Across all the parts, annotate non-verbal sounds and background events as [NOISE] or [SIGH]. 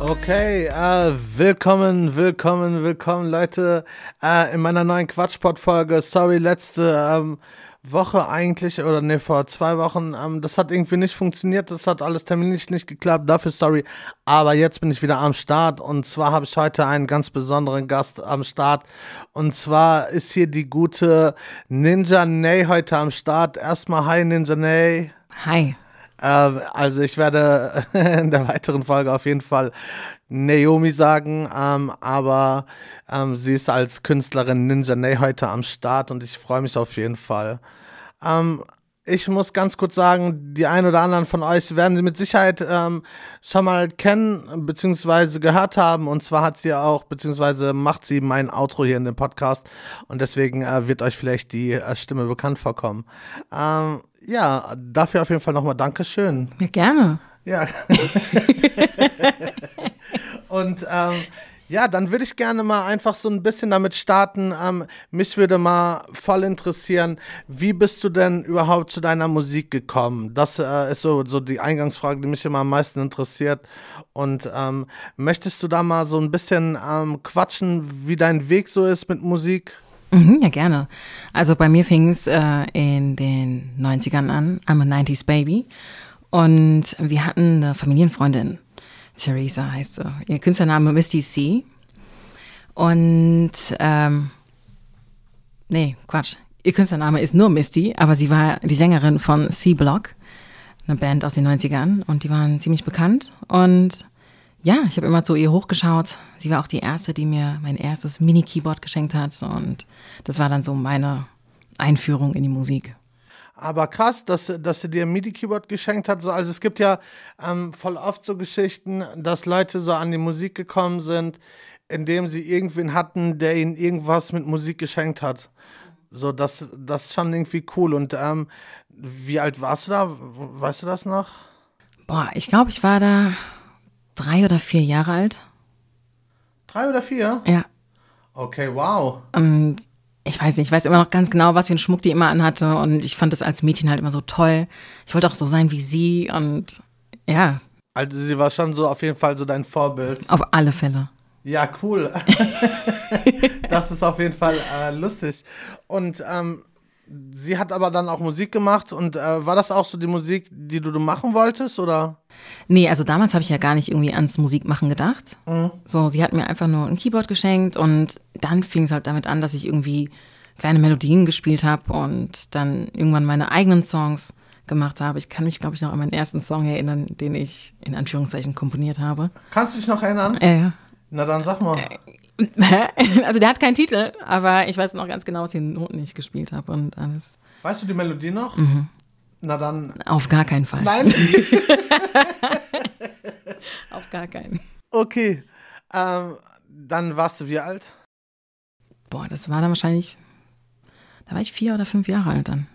Okay, äh, willkommen, willkommen, willkommen, Leute, äh, in meiner neuen Quatschpot-Folge. Sorry, letzte ähm, Woche eigentlich, oder ne, vor zwei Wochen, ähm, das hat irgendwie nicht funktioniert, das hat alles terminlich nicht geklappt, dafür sorry. Aber jetzt bin ich wieder am Start und zwar habe ich heute einen ganz besonderen Gast am Start. Und zwar ist hier die gute Ninja Nay heute am Start. Erstmal hi Ninja Nay. Hi. Ähm, also ich werde [LAUGHS] in der weiteren Folge auf jeden Fall Naomi sagen, ähm, aber ähm, sie ist als Künstlerin Ninja Nay heute am Start und ich freue mich auf jeden Fall. Ähm, ich muss ganz kurz sagen, die ein oder anderen von euch werden sie mit Sicherheit ähm, schon mal kennen bzw. gehört haben. Und zwar hat sie auch, beziehungsweise macht sie mein Outro hier in dem Podcast. Und deswegen äh, wird euch vielleicht die äh, Stimme bekannt vorkommen. Ähm, ja, dafür auf jeden Fall nochmal Dankeschön. Ja, gerne. Ja. [LAUGHS] [LAUGHS] Und ähm, ja, dann würde ich gerne mal einfach so ein bisschen damit starten. Ähm, mich würde mal voll interessieren, wie bist du denn überhaupt zu deiner Musik gekommen? Das äh, ist so, so die Eingangsfrage, die mich immer am meisten interessiert. Und ähm, möchtest du da mal so ein bisschen ähm, quatschen, wie dein Weg so ist mit Musik? Mhm, ja, gerne. Also bei mir fing es äh, in den 90ern an. I'm a 90s Baby. Und wir hatten eine Familienfreundin. Theresa heißt sie. Ihr Künstlername Misty C. Und, ähm, nee, Quatsch. Ihr Künstlername ist nur Misty, aber sie war die Sängerin von C-Block, eine Band aus den 90ern. Und die waren ziemlich bekannt. Und ja, ich habe immer zu ihr hochgeschaut. Sie war auch die erste, die mir mein erstes Mini-Keyboard geschenkt hat. Und das war dann so meine Einführung in die Musik. Aber krass, dass, dass sie dir ein MIDI-Keyboard geschenkt hat. So, also es gibt ja ähm, voll oft so Geschichten, dass Leute so an die Musik gekommen sind, indem sie irgendwen hatten, der ihnen irgendwas mit Musik geschenkt hat. So, das, das ist schon irgendwie cool. Und ähm, wie alt warst du da? Weißt du das noch? Boah, ich glaube, ich war da drei oder vier Jahre alt. Drei oder vier? Ja. Okay, wow. Und ich weiß nicht, ich weiß immer noch ganz genau, was für einen Schmuck die immer anhatte. Und ich fand das als Mädchen halt immer so toll. Ich wollte auch so sein wie sie. Und ja, Also sie war schon so auf jeden Fall so dein Vorbild. auf alle Fälle. Ja, cool. [LAUGHS] das ist auf jeden Fall äh, lustig. Und ähm, sie hat aber dann auch Musik gemacht. Und äh, war das auch so die Musik, die du, du machen wolltest? Oder? Nee, also damals habe ich ja gar nicht irgendwie ans Musikmachen gedacht. So, sie hat mir einfach nur ein Keyboard geschenkt und dann fing es halt damit an, dass ich irgendwie kleine Melodien gespielt habe und dann irgendwann meine eigenen Songs gemacht habe. Ich kann mich, glaube ich, noch an meinen ersten Song erinnern, den ich in Anführungszeichen komponiert habe. Kannst du dich noch erinnern? Äh, Na dann sag mal. [LAUGHS] also der hat keinen Titel, aber ich weiß noch ganz genau, was die Noten ich gespielt habe und alles. Weißt du die Melodie noch? Na dann. Auf gar keinen Fall. Nein? [LAUGHS] Auf gar keinen. okay. Ähm, dann warst du wie alt? Boah, das war dann wahrscheinlich, da war ich vier oder fünf Jahre alt dann.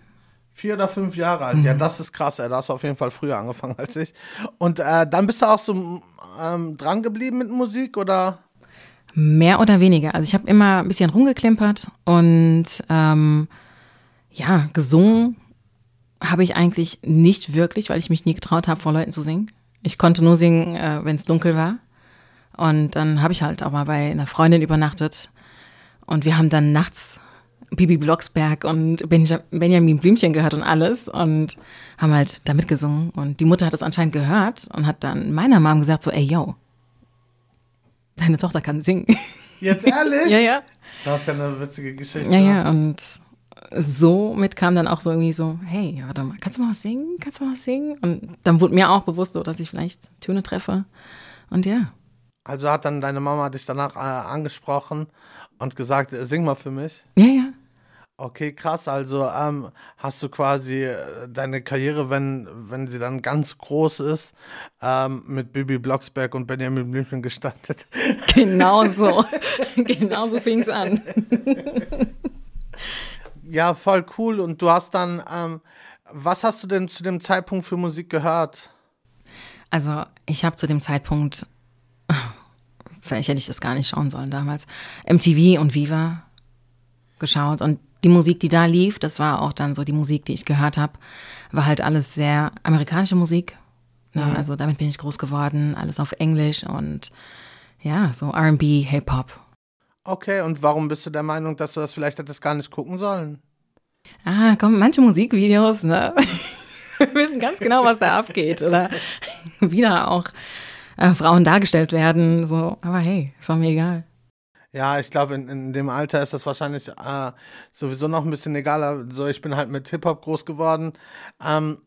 Vier oder fünf Jahre alt. Ja, das ist krass. Ey. Da hast du auf jeden Fall früher angefangen als ich. Und äh, dann bist du auch so ähm, dran geblieben mit Musik oder? Mehr oder weniger. Also ich habe immer ein bisschen rumgeklimpert und ähm, ja, gesungen habe ich eigentlich nicht wirklich, weil ich mich nie getraut habe, vor Leuten zu singen. Ich konnte nur singen, äh, wenn es dunkel war. Und dann habe ich halt auch mal bei einer Freundin übernachtet. Und wir haben dann nachts Bibi Blocksberg und Benja Benjamin Blümchen gehört und alles und haben halt da mitgesungen. Und die Mutter hat es anscheinend gehört und hat dann meiner Mom gesagt so, ey, yo, deine Tochter kann singen. Jetzt ehrlich? [LAUGHS] ja, ja. Das ist ja eine witzige Geschichte. Ja, ja, und somit kam dann auch so irgendwie so, hey, warte mal, kannst du mal was singen? Kannst du mal was singen? Und dann wurde mir auch bewusst so, dass ich vielleicht Töne treffe. Und ja. Also hat dann deine Mama dich danach äh, angesprochen und gesagt, sing mal für mich. Ja, ja. Okay, krass. Also ähm, hast du quasi äh, deine Karriere, wenn, wenn sie dann ganz groß ist, ähm, mit Bibi Blocksberg und Benjamin Blümchen gestartet. Genau so. [LAUGHS] genau so fing es an. [LAUGHS] Ja, voll cool. Und du hast dann, ähm, was hast du denn zu dem Zeitpunkt für Musik gehört? Also ich habe zu dem Zeitpunkt, [LAUGHS] vielleicht hätte ich das gar nicht schauen sollen damals, MTV und Viva geschaut und die Musik, die da lief, das war auch dann so die Musik, die ich gehört habe, war halt alles sehr amerikanische Musik. Ne? Mhm. Also damit bin ich groß geworden, alles auf Englisch und ja, so RB, Hip-Hop. Okay, und warum bist du der Meinung, dass du das vielleicht hättest gar nicht gucken sollen? Ah, komm, manche Musikvideos, ne? [LAUGHS] Wir wissen ganz genau, was da abgeht. Oder [LAUGHS] wieder auch äh, Frauen dargestellt werden. So, aber hey, es war mir egal. Ja, ich glaube, in, in dem Alter ist das wahrscheinlich äh, sowieso noch ein bisschen egaler. So, ich bin halt mit Hip-Hop groß geworden. Ähm,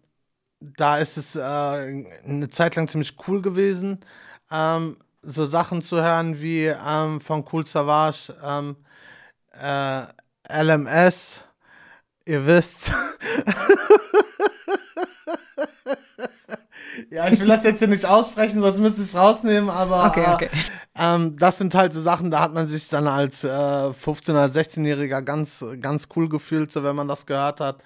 da ist es äh, eine Zeit lang ziemlich cool gewesen, ähm, so Sachen zu hören wie ähm, von Cool Savage, ähm, äh, LMS, ihr wisst. [LAUGHS] ja, ich will das jetzt hier nicht aussprechen, sonst müsste ich es rausnehmen, aber okay, okay. Äh, ähm, das sind halt so Sachen, da hat man sich dann als äh, 15- oder 16-Jähriger ganz, ganz cool gefühlt, so wenn man das gehört hat.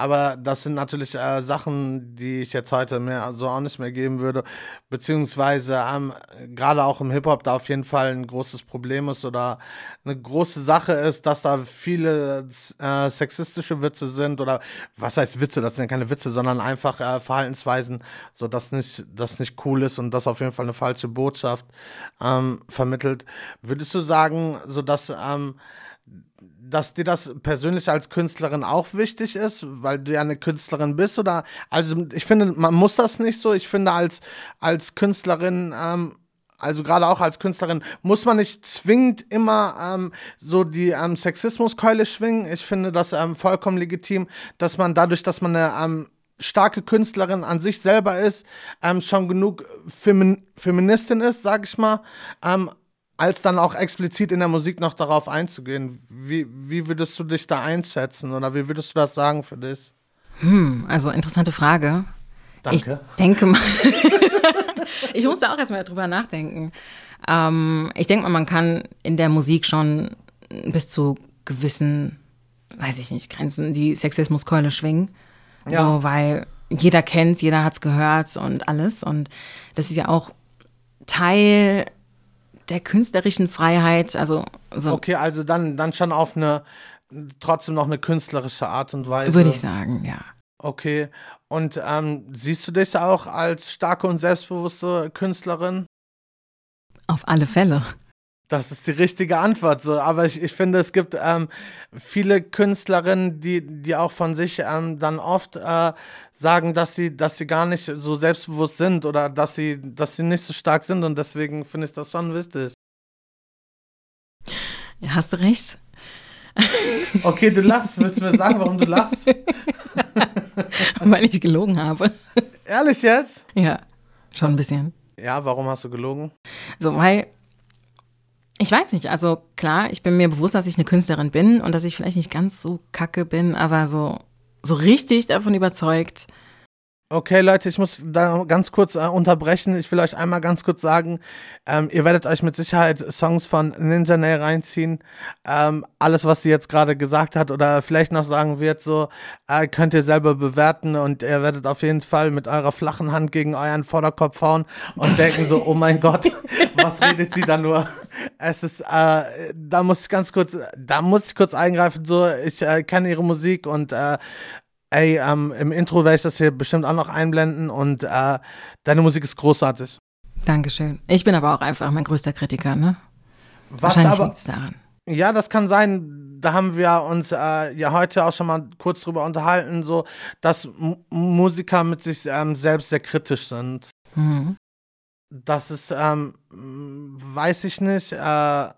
Aber das sind natürlich äh, Sachen, die ich jetzt heute mehr so auch nicht mehr geben würde. Beziehungsweise ähm, gerade auch im Hip-Hop da auf jeden Fall ein großes Problem ist oder eine große Sache ist, dass da viele äh, sexistische Witze sind oder was heißt Witze? Das sind ja keine Witze, sondern einfach äh, Verhaltensweisen, so dass nicht, das nicht cool ist und das auf jeden Fall eine falsche Botschaft ähm, vermittelt. Würdest du sagen, so dass ähm, dass dir das persönlich als Künstlerin auch wichtig ist, weil du ja eine Künstlerin bist oder also ich finde, man muss das nicht so. Ich finde als als Künstlerin ähm, also gerade auch als Künstlerin muss man nicht zwingend immer ähm, so die ähm, Sexismuskeule schwingen. Ich finde das ähm, vollkommen legitim, dass man dadurch, dass man eine ähm, starke Künstlerin an sich selber ist, ähm, schon genug Femin Feministin ist, sag ich mal, ähm, als dann auch explizit in der Musik noch darauf einzugehen. Wie, wie würdest du dich da einschätzen oder wie würdest du das sagen für dich? Hm, also interessante Frage. Danke. Ich denke mal, [LAUGHS] ich musste auch erstmal drüber nachdenken. Ähm, ich denke mal, man kann in der Musik schon bis zu gewissen, weiß ich nicht, Grenzen die Sexismuskeule schwingen. Ja. So, weil jeder kennt, jeder hat es gehört und alles. Und das ist ja auch Teil der künstlerischen Freiheit. Also so. Okay, also dann, dann schon auf eine, trotzdem noch eine künstlerische Art und Weise. Würde ich sagen, ja. Okay. Und ähm, siehst du dich auch als starke und selbstbewusste Künstlerin? Auf alle Fälle. Das ist die richtige Antwort. So. Aber ich, ich finde, es gibt ähm, viele Künstlerinnen, die, die auch von sich ähm, dann oft äh, sagen, dass sie, dass sie gar nicht so selbstbewusst sind oder dass sie, dass sie nicht so stark sind und deswegen finde ich das schon wichtig. Ja, hast du recht. Okay, du lachst. Willst du mir sagen, warum du lachst? [LAUGHS] Weil ich gelogen habe. Ehrlich jetzt? Ja, schon ein bisschen. Ja, warum hast du gelogen? So, weil ich weiß nicht, also klar, ich bin mir bewusst, dass ich eine Künstlerin bin und dass ich vielleicht nicht ganz so kacke bin, aber so so richtig davon überzeugt. Okay, Leute, ich muss da ganz kurz äh, unterbrechen. Ich will euch einmal ganz kurz sagen, ähm, ihr werdet euch mit Sicherheit Songs von Ninja Nail reinziehen. Ähm, alles, was sie jetzt gerade gesagt hat oder vielleicht noch sagen wird, so äh, könnt ihr selber bewerten und ihr werdet auf jeden Fall mit eurer flachen Hand gegen euren Vorderkopf hauen und denken so, oh mein Gott, [LAUGHS] was redet sie da nur? Es ist, äh, da muss ich ganz kurz, da muss ich kurz eingreifen. So, ich äh, kenne ihre Musik und äh, ey, ähm, im Intro werde ich das hier bestimmt auch noch einblenden und äh, deine Musik ist großartig. Dankeschön. Ich bin aber auch einfach mein größter Kritiker, ne? Was Wahrscheinlich aber, liegt's daran. Ja, das kann sein. Da haben wir uns äh, ja heute auch schon mal kurz drüber unterhalten, so, dass M Musiker mit sich ähm, selbst sehr kritisch sind. Mhm. Das ist, ähm, weiß ich nicht, äh,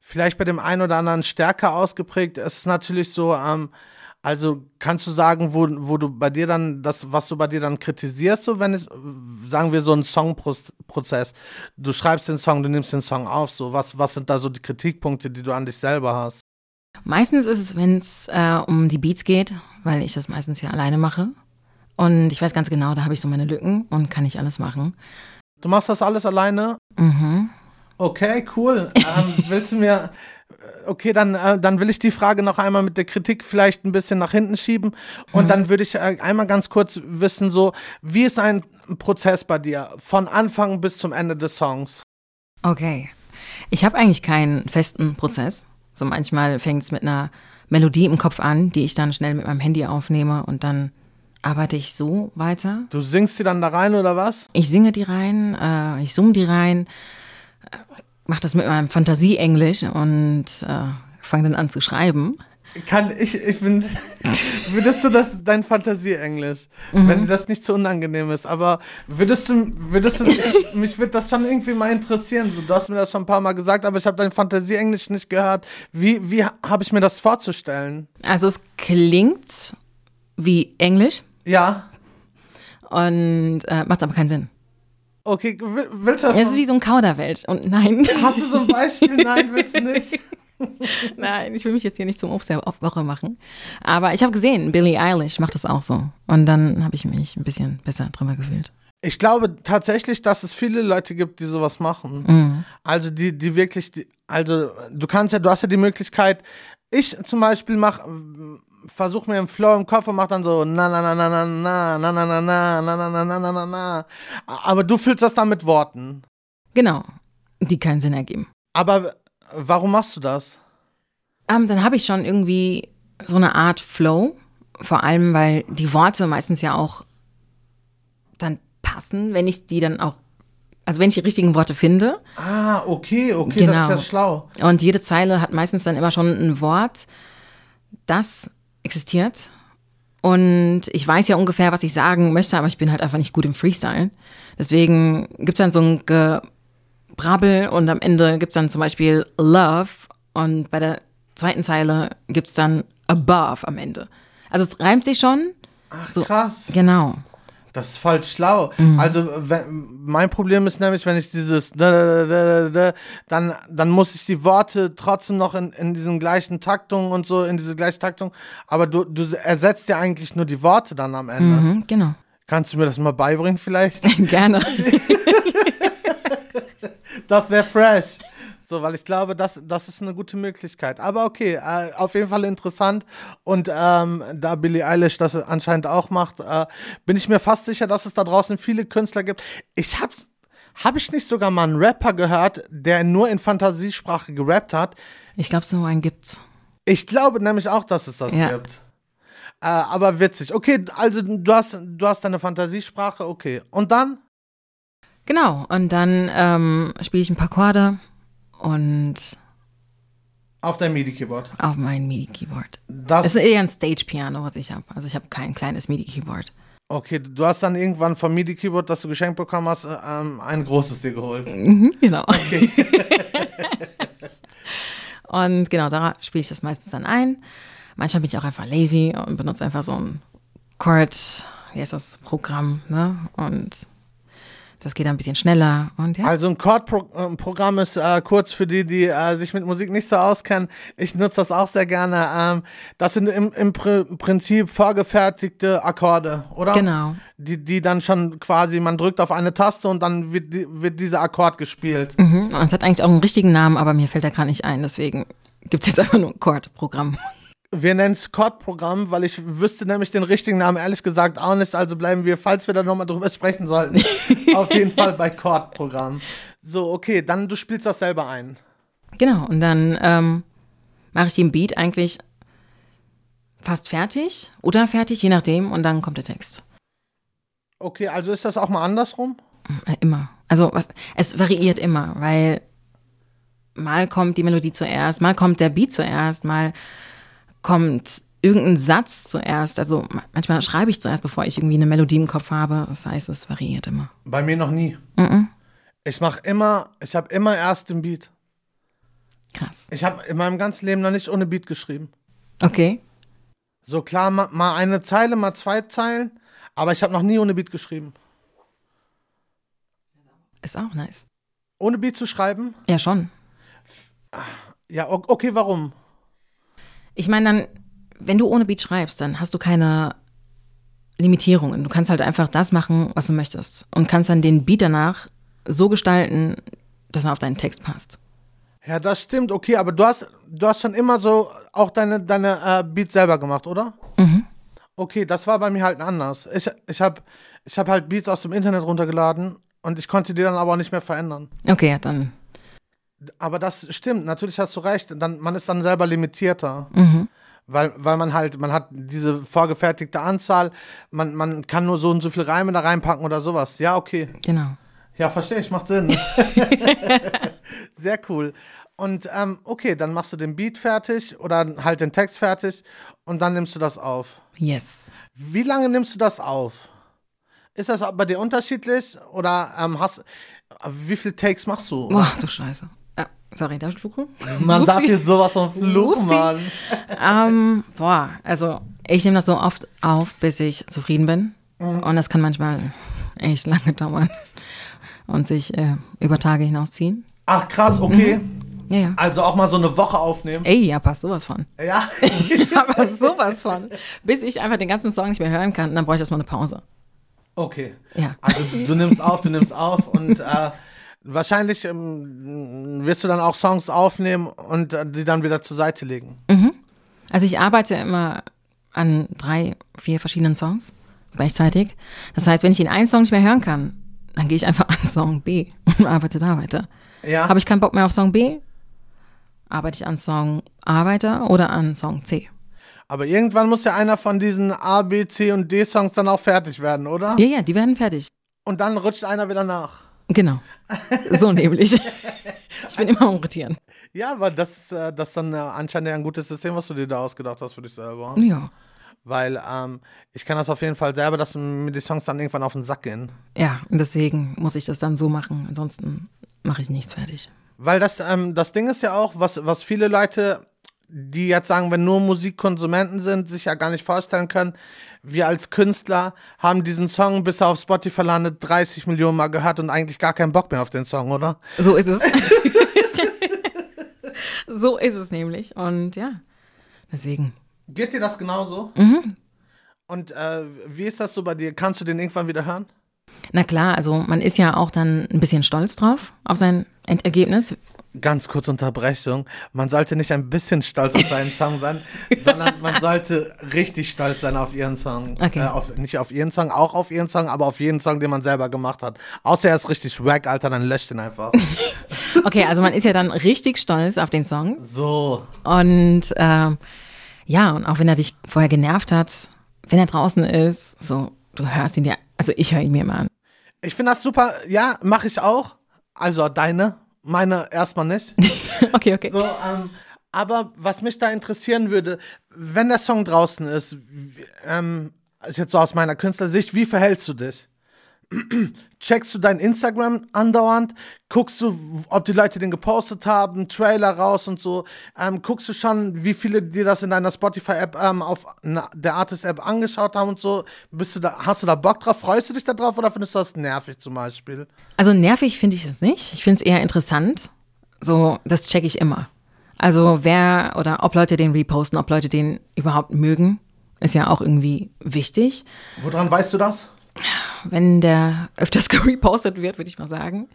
vielleicht bei dem einen oder anderen stärker ausgeprägt. Es ist natürlich so, ähm, also kannst du sagen, wo, wo du bei dir dann, das, was du bei dir dann kritisierst, so wenn es, sagen wir, so ein Songprozess, du schreibst den Song, du nimmst den Song auf, so was, was sind da so die Kritikpunkte, die du an dich selber hast? Meistens ist es, wenn es äh, um die Beats geht, weil ich das meistens ja alleine mache. Und ich weiß ganz genau, da habe ich so meine Lücken und kann nicht alles machen. Du machst das alles alleine? Mhm. Okay, cool. ähm, willst du mir okay, dann, äh, dann will ich die Frage noch einmal mit der Kritik vielleicht ein bisschen nach hinten schieben. Und dann würde ich äh, einmal ganz kurz wissen, so, wie ist ein Prozess bei dir von Anfang bis zum Ende des Songs? Okay. Ich habe eigentlich keinen festen Prozess. So manchmal fängt es mit einer Melodie im Kopf an, die ich dann schnell mit meinem Handy aufnehme und dann arbeite ich so weiter. Du singst sie dann da rein oder was? Ich singe die rein, äh, ich summe die rein, mache das mit meinem Fantasie-Englisch und äh, fange dann an zu schreiben. Kann ich, ich bin, [LAUGHS] würdest du das, dein Fantasie-Englisch, wenn dir das nicht zu unangenehm ist, aber würdest du, würdest du, ich, [LAUGHS] mich würde das schon irgendwie mal interessieren, so, du hast mir das schon ein paar Mal gesagt, aber ich habe dein Fantasie-Englisch nicht gehört. Wie, wie habe ich mir das vorzustellen? Also es klingt wie Englisch Ja, und äh, macht aber keinen Sinn. Okay, will- willst du das Es ist wie so ein Kauderwelsch und nein. Hast du so ein Beispiel? Nein, willst du [LAUGHS] nicht? Nein, ich will mich jetzt hier nicht zum Obst der Woche machen. Aber ich habe gesehen, Billie Eilish macht das auch so. Und dann habe ich mich ein bisschen besser drüber gefühlt. Ich glaube tatsächlich, dass es viele Leute gibt, die sowas machen. Mhm. Also die, die wirklich, die, also du kannst ja, du hast ja die Möglichkeit, ich zum Beispiel mach, versuche mir einen Flow im Kopf und mach dann so na na na na na na na na na na na na na na na na na. Aber du füllst das dann mit Worten. Genau, die keinen Sinn ergeben. Aber warum machst du das? Ähm, dann habe ich schon irgendwie so eine Art Flow. Vor allem, weil die Worte meistens ja auch dann passen, wenn ich die dann auch, also wenn ich die richtigen Worte finde. Ah, okay, okay, das ist ja Genau. schlau. Und jede Zeile hat meistens dann immer schon ein Wort, das existiert. Und ich weiß ja ungefähr, was ich sagen möchte, aber ich bin halt einfach nicht gut im Freestyle. Deswegen gibt's dann so ein Gebrabbel und am Ende gibt's dann zum Beispiel Love und bei der zweiten Zeile gibt's dann Above am Ende. Also es reimt sich schon. Ach, So. krass. Genau. Das ist voll schlau. Mhm. Also wenn, mein Problem ist nämlich, wenn ich dieses da, da, da, da, da, dann, dann muss ich die Worte trotzdem noch in, in diesen gleichen Taktungen und so, in diese gleiche Taktung. Aber du, du ersetzt ja eigentlich nur die Worte dann am Ende. Mhm, genau. Kannst du mir das mal beibringen vielleicht? [LAUGHS] Gerne. [LAUGHS] Das wäre fresh. So, weil ich glaube, das, das ist eine gute Möglichkeit. Aber okay, äh, auf jeden Fall interessant. Und ähm, da Billie Eilish das anscheinend auch macht, äh, bin ich mir fast sicher, dass es da draußen viele Künstler gibt. Ich habe habe ich nicht sogar mal einen Rapper gehört, der nur in Fantasiesprache gerappt hat? Ich glaube, so einen gibt's. Ich glaube nämlich auch, dass es das Ja. gibt. Äh, aber witzig. Okay, also du hast, du hast deine Fantasiesprache, okay. Und dann? Genau. Und dann ähm, spiele ich ein paar Akkorde und Auf dein MIDI-Keyboard. auf mein MIDI-Keyboard. Das, ist eher ein Stage-Piano, was ich habe. Also ich habe kein kleines MIDI-Keyboard. okay, du hast dann irgendwann vom MIDI-Keyboard, das du geschenkt bekommen hast, äh, ähm, ein großes dir geholt. Genau. [LAUGHS] und genau, da spiele ich das meistens dann ein. Manchmal bin ich auch einfach lazy und benutze einfach so ein Chord, wie heißt das, Programm, ne? Und das geht ein bisschen schneller. Und ja. Also ein Chord-Programm ist äh, kurz für die, die äh, sich mit Musik nicht so auskennen. Ich nutze das auch sehr gerne. Ähm, das sind im, im Pr Prinzip vorgefertigte Akkorde, oder? Genau. Die, die dann schon quasi, man drückt auf eine Taste und dann wird, die, wird dieser Akkord gespielt. Mhm. Und es hat eigentlich auch einen richtigen Namen, aber mir fällt er gerade nicht ein. Deswegen gibt es jetzt einfach nur ein Chord-Programm. Wir nennen es Chord-Programm, weil ich wüsste nämlich den richtigen Namen ehrlich gesagt auch nicht. Also bleiben wir, falls wir da nochmal drüber sprechen sollten, [LAUGHS] auf jeden Fall bei Chord-Programm. So, okay, dann du spielst das selber ein. Genau, und dann ähm, mache ich den Beat eigentlich fast fertig oder fertig, je nachdem, und dann kommt der Text. Okay, also ist das auch mal andersrum? Äh, Immer. Also was, es variiert immer, weil mal kommt die Melodie zuerst, mal kommt der Beat zuerst, mal kommt irgendein Satz zuerst. Also ma- manchmal schreibe ich zuerst, bevor ich irgendwie eine Melodie im Kopf habe. Das heißt, es variiert immer. Bei mir noch nie. Mhm. Ich mache immer, ich habe immer erst den Beat. Krass. Ich habe in meinem ganzen Leben noch nicht ohne Beat geschrieben. Okay. So klar, ma, mal eine Zeile, mal zwei Zeilen, aber ich habe noch nie ohne Beat geschrieben. Ist auch nice. Ohne Beat zu schreiben? Ja, schon. Ja, okay, warum? Ich meine dann, wenn du ohne Beat schreibst, dann hast du keine Limitierungen. Du kannst halt einfach das machen, was du möchtest. Und kannst dann den Beat danach so gestalten, dass er auf deinen Text passt. Ja, das stimmt, okay, aber du hast, du hast schon immer so auch deine, deine äh, Beats selber gemacht, oder? Mhm. Okay, das war bei mir halt anders. Ich, ich habe ich hab halt Beats aus dem Internet runtergeladen und ich konnte die dann aber auch nicht mehr verändern. Okay, ja, dann. Aber das stimmt, natürlich hast du recht. Dann, man ist dann selber limitierter. Mhm. Weil, weil man halt, man hat diese vorgefertigte Anzahl, man, man kann nur so und so viel Reime da reinpacken oder sowas. Ja, okay. Genau. Ja, verstehe ich, macht Sinn. [LAUGHS] Sehr cool. Und ähm, okay, dann machst du den Beat fertig oder halt den Text fertig und dann nimmst du das auf. Yes. Wie lange nimmst du das auf? Ist das bei dir unterschiedlich oder ähm, hast wie viele Takes machst du? Boah, du Scheiße. Ja, sorry, darf ich fluchen? Man darf Upsi. jetzt sowas von fluchen. Mann. ähm, boah, also ich nehme das so oft auf, bis ich zufrieden bin. Und das kann manchmal echt lange dauern und sich äh, über Tage hinausziehen. Ach krass, okay. Ja, ja. Also auch mal so eine Woche aufnehmen. Ey, ja, passt sowas von. Ja. [LAUGHS] Aber sowas von. Bis ich einfach den ganzen Song nicht mehr hören kann, dann brauche ich erstmal eine Pause. Okay. Ja. Also du nimmst auf, du nimmst auf und äh, [LAUGHS] wahrscheinlich ähm, wirst du dann auch Songs aufnehmen und äh, die dann wieder zur Seite legen. Also ich arbeite immer an drei, vier verschiedenen Songs gleichzeitig. Das heißt, wenn ich den einen Song nicht mehr hören kann, dann gehe ich einfach [LAUGHS] an Song B und arbeite da weiter. Ja. Habe ich keinen Bock mehr auf Song B, arbeite ich an Song A weiter oder an Song C. Aber irgendwann muss ja einer von diesen A, B, C und D Songs dann auch fertig werden, oder? Ja, ja, die werden fertig. Und dann rutscht einer wieder nach. Genau. So nämlich. Ich bin immer am Rotieren. Ja, weil das ist äh, das dann äh, anscheinend ein gutes System, was du dir da ausgedacht hast für dich selber. Ja. Weil ähm, ich kann das auf jeden Fall selber, dass mir die Songs dann irgendwann auf den Sack gehen. Ja, und deswegen muss ich das dann so machen. Ansonsten mache ich nichts fertig. Weil das, ähm, das Ding ist ja auch, was, was viele Leute, die jetzt sagen, wenn nur Musikkonsumenten sind, sich ja gar nicht vorstellen können. Wir als Künstler haben diesen Song, bis er auf Spotify landet, 30 Millionen Mal gehört und eigentlich gar keinen Bock mehr auf den Song, oder? So ist es. [LAUGHS] so ist es nämlich. Und ja, deswegen. Geht dir das genauso? Und äh, wie ist das so bei dir? Kannst du den irgendwann wieder hören? Na klar, also man ist ja auch dann ein bisschen stolz drauf auf sein Endergebnis. Ganz kurz Unterbrechung. Man sollte nicht ein bisschen stolz auf seinen Song sein, [LAUGHS] sondern man sollte richtig stolz sein auf ihren Song. Okay. Äh, auf, nicht auf ihren Song, auch auf ihren Song, aber auf jeden Song, den man selber gemacht hat. Außer er ist richtig wack, Alter, dann löscht ihn einfach. [LAUGHS] Okay, also man ist ja dann richtig stolz auf den Song. So. Und ähm, ja, und auch wenn er dich vorher genervt hat, wenn er draußen ist, so, du hörst ihn dir, also ich höre ihn mir immer an. Ich finde das super. Ja, mache ich auch. Also deine, meine erstmal nicht. [LAUGHS] Okay, okay. So, ähm, aber was mich da interessieren würde, wenn der Song draußen ist, ähm, ist jetzt so aus meiner Künstlersicht, wie verhältst du dich? Checkst du dein Instagram andauernd? Guckst du, ob die Leute den gepostet haben, Trailer raus und so? Ähm, guckst du schon, wie viele dir das in deiner Spotify-App ähm, auf na, der Artist-App angeschaut haben und so? Bist du da, hast du da Bock drauf? Freust du dich da drauf oder findest du das nervig zum Beispiel? Also nervig finde ich es nicht. Ich finde es eher interessant. So, das checke ich immer. Also wer oder ob Leute den reposten, ob Leute den überhaupt mögen, ist ja auch irgendwie wichtig. Woran weißt du das? Wenn der öfters [LAUGHS] gerepostet wird, würde ich mal sagen,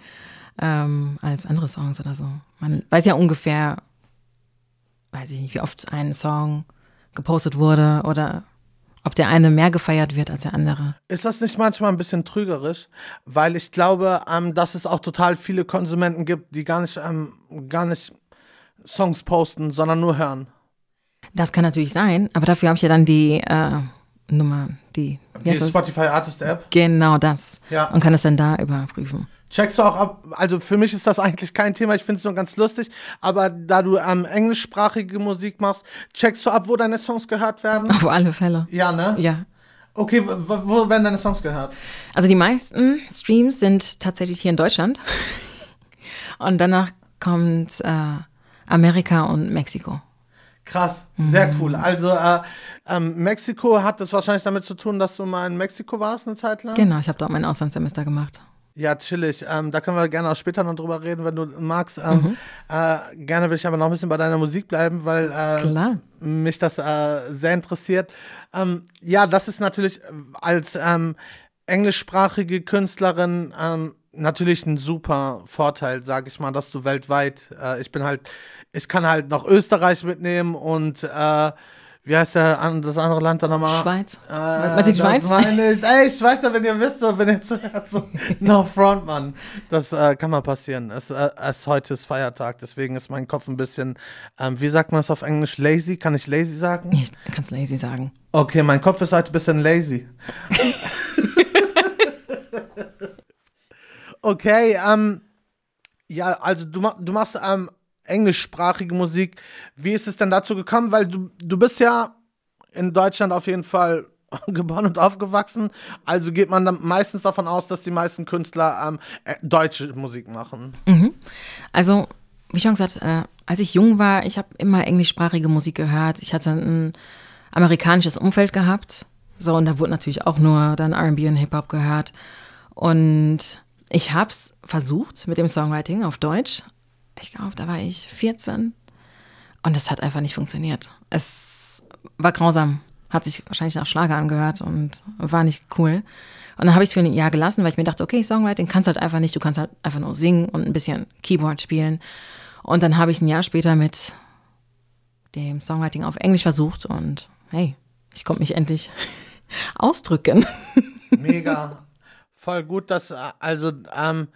ähm, als andere Songs oder so. Man weiß ja ungefähr, weiß ich nicht, wie oft ein Song gepostet wurde oder ob der eine mehr gefeiert wird als der andere. Ist das nicht manchmal ein bisschen trügerisch? Weil ich glaube, ähm, dass es auch total viele Konsumenten gibt, die gar nicht, ähm, gar nicht Songs posten, sondern nur hören. Das kann natürlich sein, aber dafür habe ich ja dann die äh, Nummer, die, Die? Spotify Artist App. Genau das. Ja. Und kann es dann da überprüfen. Checkst du auch ab, also für mich ist das eigentlich kein Thema, ich finde es nur ganz lustig, aber da du ähm, englischsprachige Musik machst, checkst du ab, wo deine Songs gehört werden? Auf alle Fälle. Ja, ne? Ja. Okay, wo, wo werden deine Songs gehört? Also die meisten Streams sind tatsächlich hier in Deutschland. [LAUGHS] Und danach kommt äh, Amerika und Mexiko. Krass, sehr cool. Also äh, ähm, Mexiko hat das wahrscheinlich damit zu tun, dass du mal in Mexiko warst eine Zeit lang? Genau, ich habe dort mein Auslandssemester gemacht. Ja, chillig. Ähm, da können wir gerne auch später noch drüber reden, wenn du magst. Ähm, äh, gerne will ich aber noch ein bisschen bei deiner Musik bleiben, weil äh, mich das äh, sehr interessiert. Ähm, ja, das ist natürlich äh, als ähm, englischsprachige Künstlerin ähm, natürlich ein super Vorteil, sag ich mal, dass du weltweit, äh, ich bin halt, ich kann halt noch Österreich mitnehmen und äh, wie heißt der, an- das andere Land da nochmal? Schweiz. Äh, Was ist Schweiz? Meine ich. Ey, Schweizer, wenn ihr wisst, wenn ihr zuerst [LAUGHS] so, no front, Mann. Das äh, kann mal passieren. Es, äh, es heute ist Feiertag, deswegen ist mein Kopf ein bisschen, ähm, wie sagt man das auf Englisch? Lazy? Kann ich lazy sagen? Ich kann es lazy sagen. Okay, mein Kopf ist heute ein bisschen lazy. [LAUGHS] okay, ähm, ja, also du, du machst ähm, englischsprachige Musik. Wie ist es denn dazu gekommen? Weil du, du bist ja in Deutschland auf jeden Fall [LAUGHS] geboren und aufgewachsen. Also geht man dann meistens davon aus, dass die meisten Künstler ähm, äh, deutsche Musik machen. Also, wie schon gesagt, äh, als ich jung war, ich habe immer englischsprachige Musik gehört. Ich hatte ein amerikanisches Umfeld gehabt. So, und da wurde natürlich auch nur dann RB und Hip-Hop gehört. Und ich habe es versucht mit dem Songwriting auf Deutsch. Ich glaube, da war ich 14. Und es hat einfach nicht funktioniert. Es war grausam. Hat sich wahrscheinlich nach Schlager angehört und war nicht cool. Und dann habe ich es für ein Jahr gelassen, weil ich mir dachte, okay, Songwriting kannst halt einfach nicht. Du kannst halt einfach nur singen und ein bisschen Keyboard spielen. Und dann habe ich ein Jahr später mit dem Songwriting auf Englisch versucht und hey, ich konnte mich endlich [LAUGHS] ausdrücken. Mega. Voll gut, dass, äh, also, ähm,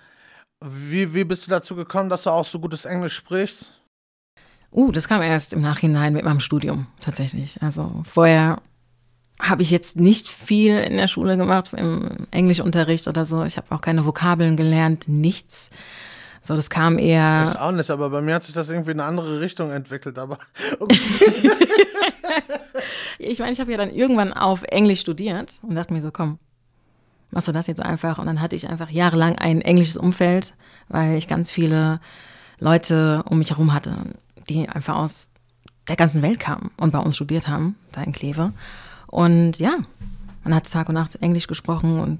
wie, wie bist du dazu gekommen, dass du auch so gutes Englisch sprichst? Uh, das kam erst im Nachhinein mit meinem Studium tatsächlich. Also vorher habe ich jetzt nicht viel in der Schule gemacht, im Englischunterricht oder so. Ich habe auch keine Vokabeln gelernt, nichts. So, das kam eher. Ich auch nicht, aber bei mir hat sich das irgendwie in eine andere Richtung entwickelt, aber [LAUGHS] okay. [LAUGHS] Ich meine, ich habe ja dann irgendwann auf Englisch studiert und dachte mir so, komm, machst du das jetzt einfach? Und dann hatte ich einfach jahrelang ein englisches Umfeld, weil ich ganz viele Leute um mich herum hatte, die einfach aus der ganzen Welt kamen und bei uns studiert haben, da in Kleve. Und ja, man hat Tag und Nacht Englisch gesprochen und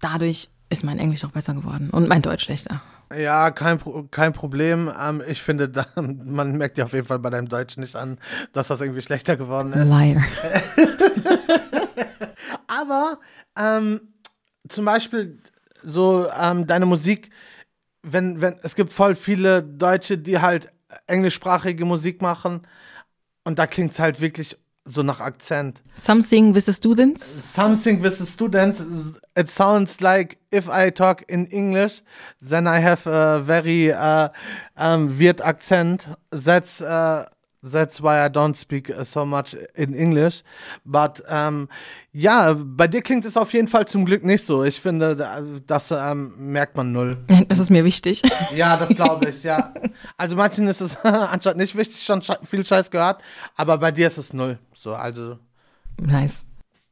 dadurch ist mein Englisch auch besser geworden und mein Deutsch schlechter. Ja, kein, kein Problem. Ähm, ich finde, [LAUGHS] man merkt ja auf jeden Fall bei deinem Deutsch nicht an, dass das irgendwie schlechter geworden ist. Liar. [LAUGHS] Aber ähm, zum Beispiel so ähm, deine Musik, wenn, wenn, es gibt voll viele Deutsche, die halt englischsprachige Musik machen und da klingt es halt wirklich so nach Akzent. Something with the students. Something with the students, it sounds like if I talk in English, then I have a very uh, um, weird accent. That's uh, that's why I don't speak uh, so much in English. But um, ja, bei dir klingt es auf jeden Fall zum Glück nicht so. Ich finde, da- das ähm, merkt man null. [LAUGHS] Das ist mir wichtig. [LAUGHS] Ja, das glaube ich, ja. Also manchen ist es [LAUGHS] anscheinend nicht wichtig, schon viel Scheiß gehört, aber bei dir ist es null. So, also Nice.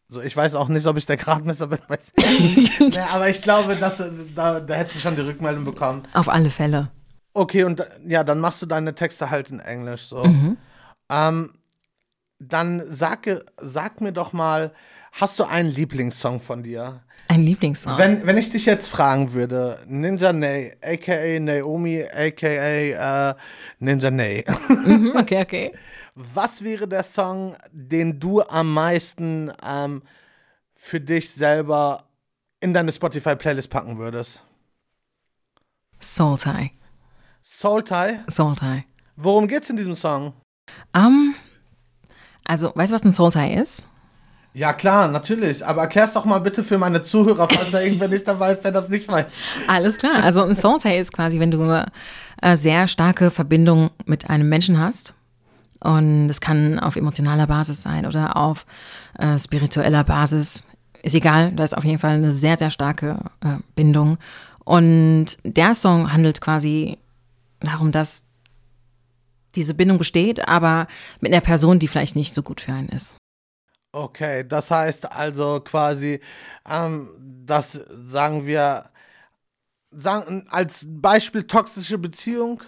so, ich weiß auch nicht, ob ich der Gradmesser bin. Nee, aber ich glaube, dass, äh, da, da hättest du schon die Rückmeldung bekommen. Auf alle Fälle. Okay, und ja, dann machst du deine Texte halt in Englisch. So. Ähm, dann sag, sag mir doch mal, hast du einen Lieblingssong von dir? Ein Lieblingssong. Wenn, wenn ich dich jetzt fragen würde, Ninja Nay, aka Naomi, aka äh, Ninja Nay, [LAUGHS] Mhm, okay, okay. was wäre der Song, den du am meisten ähm, für dich selber in deine Spotify-Playlist packen würdest? Soul Tie. Soul Tie? Soul Tie. Worum geht's in diesem Song? Um, also, weißt du, was ein Soul Tie ist? Ja, klar, natürlich. Aber erklär's doch mal bitte für meine Zuhörer, falls da irgendwer nicht dabei ist, der das nicht weiß. [LAUGHS] Alles klar. Also ein Soul Tie ist quasi, wenn du eine äh, sehr starke Verbindung mit einem Menschen hast. Und es kann auf emotionaler Basis sein oder auf äh, spiritueller Basis. Ist egal, da ist auf jeden Fall eine sehr, sehr starke äh, Bindung. Und der Song handelt quasi darum, dass diese Bindung besteht, aber mit einer Person, die vielleicht nicht so gut für einen ist. Okay, das heißt also quasi, ähm, das sagen wir, sagen, als Beispiel toxische Beziehung.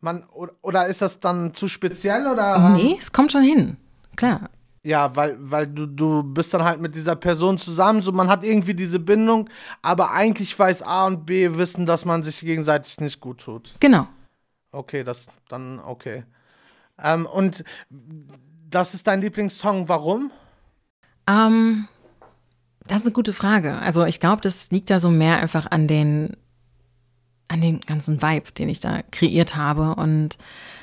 Man, oder, oder ist das dann zu speziell oder? ähm, Nee, es kommt schon hin. Klar. Ja, weil, weil du, du bist dann halt mit dieser Person zusammen, so man hat irgendwie diese Bindung, aber eigentlich weiß A und B wissen, dass man sich gegenseitig nicht gut tut. Genau. Okay, das dann okay. Ähm, und das ist dein Lieblingssong, warum? Ähm, Das ist eine gute Frage. Also ich glaube, das liegt da so mehr einfach an den, an den ganzen Vibe, den ich da kreiert habe. Und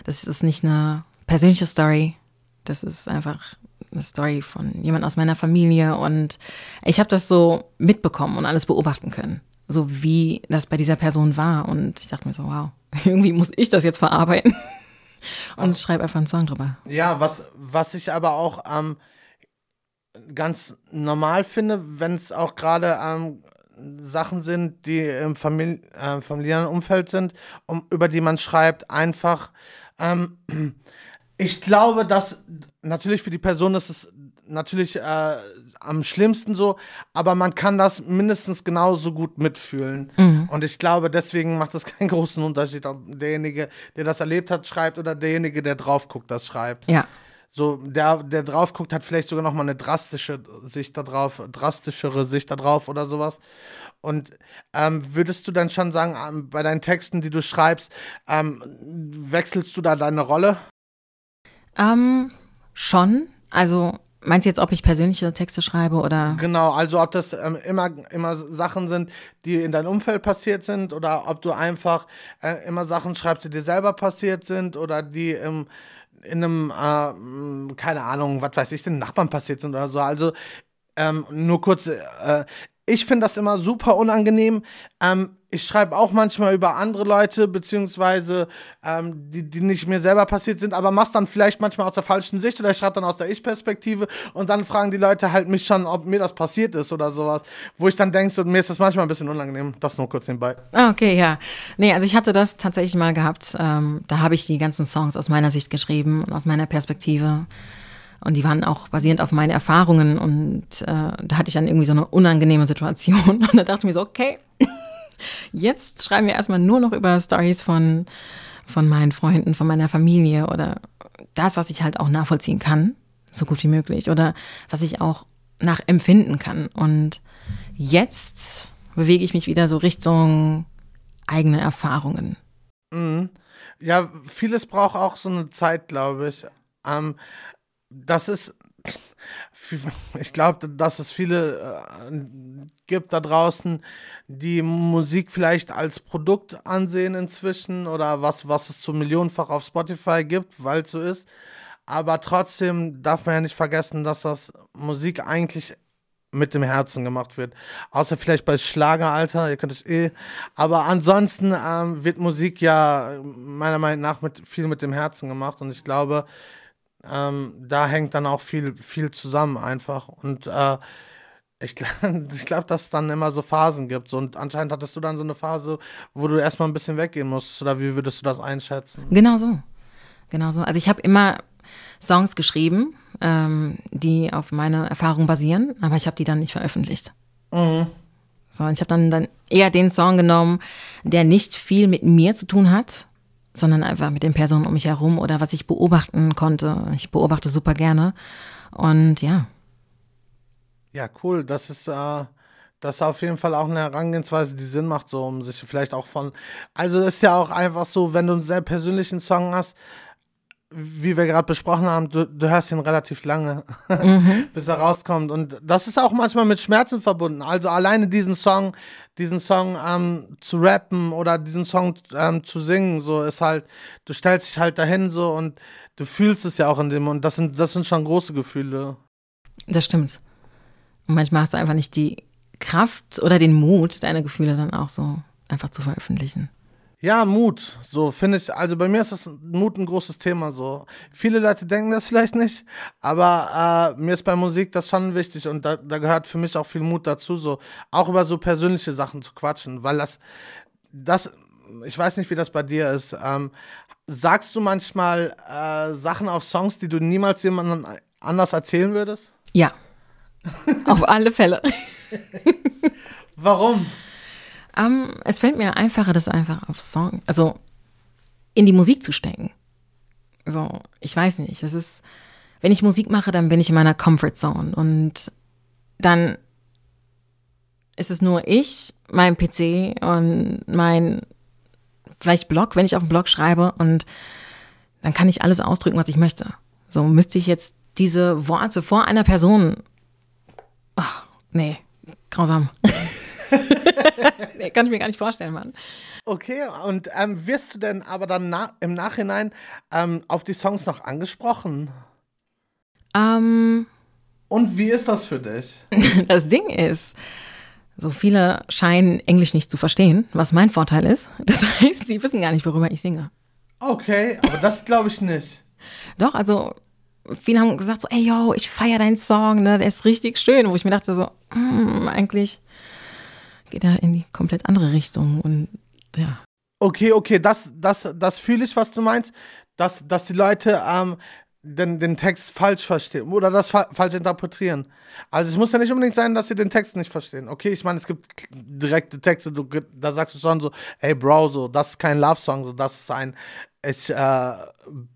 das ist nicht eine persönliche Story. Das ist einfach eine Story von jemand aus meiner Familie. Und ich habe das so mitbekommen und alles beobachten können. So wie das bei dieser Person war. Und ich dachte mir so, wow, [LAUGHS] irgendwie muss ich das jetzt verarbeiten. [LAUGHS] Und schreibe einfach einen Song drüber. Ja, was, was ich aber auch ähm, ganz normal finde, wenn es auch gerade ähm, Sachen sind, die im Famili äh, familiären Umfeld sind, um, über die man schreibt, einfach. Ähm, ich glaube, dass natürlich für die Person ist es natürlich äh, am schlimmsten so, aber man kann das mindestens genauso gut mitfühlen. Mhm. Und ich glaube, deswegen macht es [LAUGHS] keinen großen Unterschied, ob derjenige, der das erlebt hat, schreibt oder derjenige, der drauf guckt, das schreibt. Ja. So, der, der drauf guckt, hat vielleicht sogar noch mal eine drastische Sicht da drauf, drastischere Sicht da drauf oder sowas. Und ähm, würdest du dann schon sagen, ähm, bei deinen Texten, die du schreibst, ähm, wechselst du da deine Rolle? Ähm, schon. Also meinst du jetzt, ob ich persönliche Texte schreibe oder? Genau, also ob das ähm, immer, immer Sachen sind, die in deinem Umfeld passiert sind oder ob du einfach äh, immer Sachen schreibst, die dir selber passiert sind oder die im in einem, äh, keine Ahnung, was weiß ich, den Nachbarn passiert sind oder so. Also ähm, nur kurz, äh, ich finde das immer super unangenehm. Ähm, ich schreibe auch manchmal über andere Leute, beziehungsweise ähm, die, die nicht mir selber passiert sind, aber mach's dann vielleicht manchmal aus der falschen Sicht oder ich schreibe dann aus der Ich-Perspektive und dann fragen die Leute halt mich schon, ob mir das passiert ist oder sowas, wo ich dann denke, so, mir ist das manchmal ein bisschen unangenehm. Das nur kurz nebenbei. Ah, okay, ja. Nee, also ich hatte das tatsächlich mal gehabt. Ähm, da habe ich die ganzen Songs aus meiner Sicht geschrieben und aus meiner Perspektive. Und die waren auch basierend auf meinen Erfahrungen. Und äh, da hatte ich dann irgendwie so eine unangenehme Situation. [LAUGHS] Und da dachte ich mir so, okay, [LAUGHS] jetzt schreiben wir erstmal nur noch über Stories von, von meinen Freunden, von meiner Familie oder das, was ich halt auch nachvollziehen kann, so gut wie möglich. Oder was ich auch nachempfinden kann. Und jetzt bewege ich mich wieder so Richtung eigene Erfahrungen. Mhm. Ja, vieles braucht auch so eine Zeit, glaube ich. Ähm, das ist, ich glaube, dass es viele äh, gibt da draußen, die Musik vielleicht als Produkt ansehen inzwischen oder was, was es zu millionenfach auf Spotify gibt, weil es so ist. Aber trotzdem darf man ja nicht vergessen, dass das Musik eigentlich mit dem Herzen gemacht wird. Außer vielleicht bei Schlageralter, ihr könnt es eh. Aber ansonsten ähm, wird Musik ja meiner Meinung nach mit, viel mit dem Herzen gemacht. Und ich glaube, ähm, da hängt dann auch viel, viel zusammen einfach. Und äh, ich, [LAUGHS] ich glaube, dass es dann immer so Phasen gibt. So, und anscheinend hattest du dann so eine Phase, wo du erstmal ein bisschen weggehen musstest. Oder wie würdest du das einschätzen? Genau so. Genau so. Also ich habe immer Songs geschrieben, ähm, die auf meine Erfahrung basieren, aber ich habe die dann nicht veröffentlicht. Mhm. So, ich habe dann, dann eher den Song genommen, der nicht viel mit mir zu tun hat, sondern einfach mit den Personen um mich herum oder was ich beobachten konnte. Ich beobachte super gerne. Und ja. Ja, cool. Das ist, äh, das ist auf jeden Fall auch eine Herangehensweise, die Sinn macht, so um sich vielleicht auch von. Also ist ja auch einfach so, wenn du einen sehr persönlichen Song hast, wie wir gerade besprochen haben, du, du hörst ihn relativ lange, [LAUGHS] Mhm. bis er rauskommt. Und das ist auch manchmal mit Schmerzen verbunden. Also alleine diesen Song, diesen Song ähm, zu rappen oder diesen Song ähm, zu singen, so ist halt, du stellst dich halt dahin so und du fühlst es ja auch in dem und das sind, das sind schon große Gefühle. Das stimmt. Und manchmal hast du einfach nicht die Kraft oder den Mut, deine Gefühle dann auch so einfach zu veröffentlichen. Ja, Mut, so finde ich, also bei mir ist das Mut ein großes Thema, so. Viele Leute denken das vielleicht nicht, aber äh, mir ist bei Musik das schon wichtig und da, da gehört für mich auch viel Mut dazu, so, auch über so persönliche Sachen zu quatschen, weil das, das, ich weiß nicht, wie das bei dir ist, ähm, sagst du manchmal äh, Sachen auf Songs, die du niemals jemandem anders erzählen würdest? Ja. Auf alle Fälle. [LAUGHS] Warum? Ähm, es fällt mir einfacher, das einfach auf Song, also in die Musik zu stecken. So, ich weiß nicht. Das ist, wenn ich Musik mache, dann bin ich in meiner Comfort Zone und dann ist es nur ich, mein PC und mein vielleicht Blog, wenn ich auf dem Blog schreibe und dann kann ich alles ausdrücken, was ich möchte. So müsste ich jetzt diese Worte vor einer Person, ach, nee, grausam. [LAUGHS] nee, kann ich mir gar nicht vorstellen, Mann. Okay, und ähm, wirst du denn aber dann na im Nachhinein ähm, auf die Songs noch angesprochen? Ähm, Und wie ist das für dich? [LAUGHS] das Ding ist, so viele scheinen Englisch nicht zu verstehen, was mein Vorteil ist. Das heißt, sie wissen gar nicht, worüber ich singe. Okay, aber das glaube ich nicht. Doch, also viele haben gesagt so, ey yo, ich feiere deinen Song, ne, der ist richtig schön. Wo ich mir dachte so, hm, eigentlich geht er in die komplett andere Richtung und ja. Okay, okay, das, das, das fühle ich, was du meinst, dass, dass die Leute ähm, den, den Text falsch verstehen oder das fa falsch interpretieren. Also es muss ja nicht unbedingt sein, dass sie den Text nicht verstehen. Okay, ich meine, es gibt direkte Texte, du, da sagst du schon so, ey Bro, so, das ist kein Love-Song, so, das ist ein, ich, äh,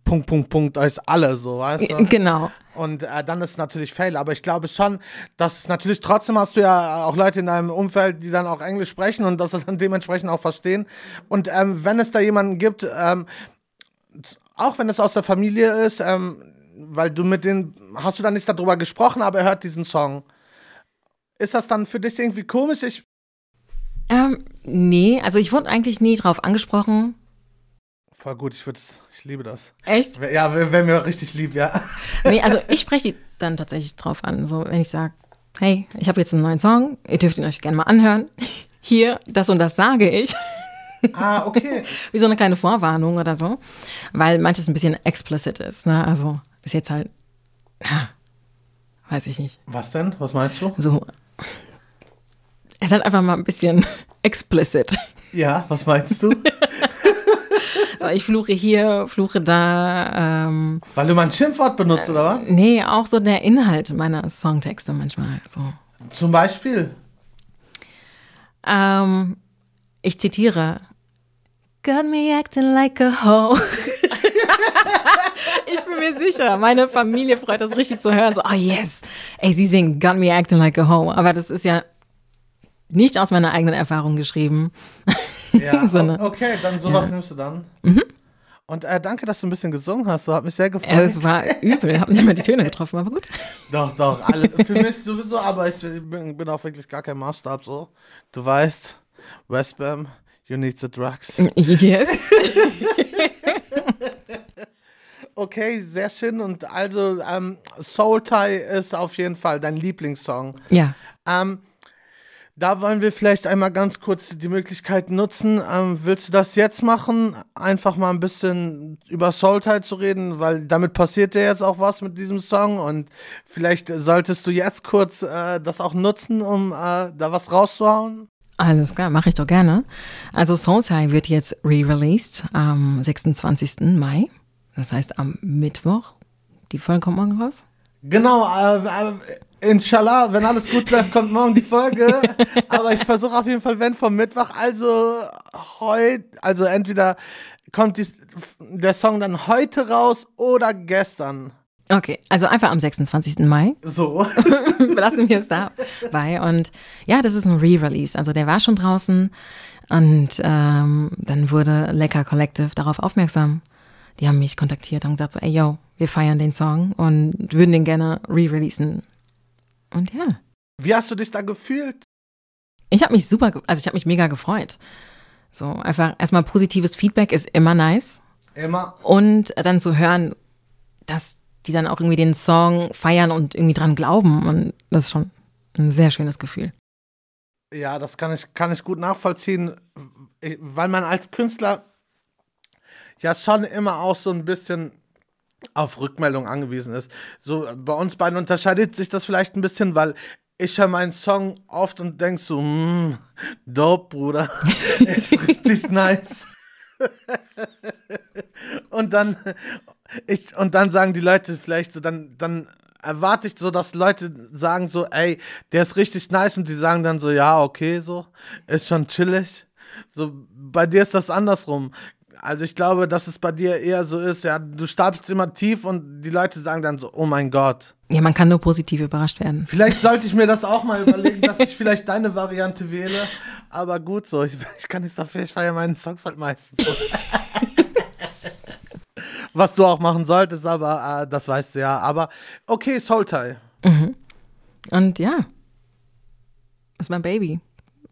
Punkt, Punkt, Punkt, ist alle so, weißt du? [LAUGHS] Genau. Und äh, dann ist es natürlich Fail. Aber ich glaube schon, dass es natürlich trotzdem hast du ja auch Leute in deinem Umfeld, die dann auch Englisch sprechen und das dann dementsprechend auch verstehen. Und ähm, wenn es da jemanden gibt, ähm, auch wenn es aus der Familie ist, ähm, weil du mit denen, hast du dann nicht darüber gesprochen, aber er hört diesen Song. Ist das dann für dich irgendwie komisch? Ich, Ähm, nee, also ich wurde eigentlich nie drauf angesprochen. Voll gut, ich würde ich liebe das. Echt? Ja, wäre wär mir richtig lieb, ja. Nee, also ich spreche die dann tatsächlich drauf an. So, wenn ich sage, hey, ich habe jetzt einen neuen Song, ihr dürft ihn euch gerne mal anhören. [LAUGHS] Hier, das und das sage ich. Ah, okay. [LAUGHS] Wie so eine kleine Vorwarnung oder so. Weil manches ein bisschen explicit ist. Ne? Also ist jetzt halt, weiß ich nicht. Was denn? Was meinst du? So. Es ist halt einfach mal ein bisschen [LAUGHS] explicit. Ja, was meinst du? Ich fluche hier, fluche da. Ähm, Weil du mal ein Schimpfwort benutzt, oder was? nee, auch so der Inhalt meiner Songtexte manchmal. So. Zum Beispiel. Ähm, ich zitiere. Got me acting like a hoe. [LAUGHS] ich bin mir sicher, meine Familie freut das richtig zu hören. So, oh yes, ey, sie singen Got me acting like a hoe. Aber das ist ja nicht aus meiner eigenen Erfahrung geschrieben. Ja, [LAUGHS] o- okay, dann sowas nimmst du dann. Und äh, danke, dass du ein bisschen gesungen hast. So hat mich sehr gefreut. Ja, Es war übel, habe nicht mal die Töne getroffen, aber gut. [LAUGHS] doch, doch, alle, für mich sowieso, aber ich bin, bin auch wirklich gar kein Maßstab so. Du weißt, Westbam, you need the drugs. [LAUGHS] Yes. Okay, sehr schön. Und also ähm, Soul Tie ist auf jeden Fall dein Lieblingssong. Ja. Ähm, da wollen wir vielleicht einmal ganz kurz die Möglichkeit nutzen. Ähm, willst du das jetzt machen? Einfach mal ein bisschen über Soultide zu reden, weil damit passiert ja jetzt auch was mit diesem Song und vielleicht solltest du jetzt kurz äh, das auch nutzen, um äh, da was rauszuhauen. Alles klar, mache ich doch gerne. Also Soul Tie wird jetzt re-released am 26. Mai. Das heißt am Mittwoch. Die Folge kommt morgen raus. Genau, äh, äh, inshallah, wenn alles gut läuft, kommt morgen die Folge. [LAUGHS] Aber ich versuche auf jeden Fall, wenn vom Mittwoch, also heute, also entweder kommt die, der Song dann heute raus oder gestern. Okay, also einfach am 26. Mai. So. [LAUGHS] [LAUGHS] Belassen wir es dabei. Und ja, das ist ein Re-Release. Also der war schon draußen. Und ähm, dann wurde Lecker Collective darauf aufmerksam. Die haben mich kontaktiert und gesagt so, ey yo, wir feiern den Song und würden den gerne re-releasen. Und ja, Wie hast du dich da gefühlt? ich habe mich super, also ich habe mich mega gefreut. So einfach erstmal positives Feedback ist immer nice. Immer. Und dann zu hören, dass die dann auch irgendwie den Song feiern und irgendwie dran glauben. Und das ist schon ein sehr schönes Gefühl. Ja, das kann ich, kann ich gut nachvollziehen, weil man als Künstler ja schon immer auch so ein bisschen auf Rückmeldung angewiesen ist. So bei uns beiden unterscheidet sich das vielleicht ein bisschen, weil ich höre meinen Song oft und denk so, mm, dope, Bruder, [LAUGHS] ist richtig nice. [LAUGHS] und dann ich und dann sagen die Leute vielleicht so, dann dann erwarte ich so, dass Leute sagen so, ey, der ist richtig nice und die sagen dann so, ja, okay, so, ist schon chillig. So, bei dir ist das andersrum. Also ich glaube, dass es bei dir eher so ist, ja, du stapelst immer tief und die Leute sagen dann so, oh mein Gott. Ja, man kann nur positiv überrascht werden. Vielleicht sollte ich mir das auch mal überlegen, [LAUGHS] dass ich vielleicht deine Variante wähle. Aber gut so, ich, ich kann nichts dafür, ich feiere meinen Songs halt meistens. [LAUGHS] Was du auch machen solltest, aber äh, das weißt du ja. Mhm. Aber okay, Soul Tie. Und ja, ist mein Baby.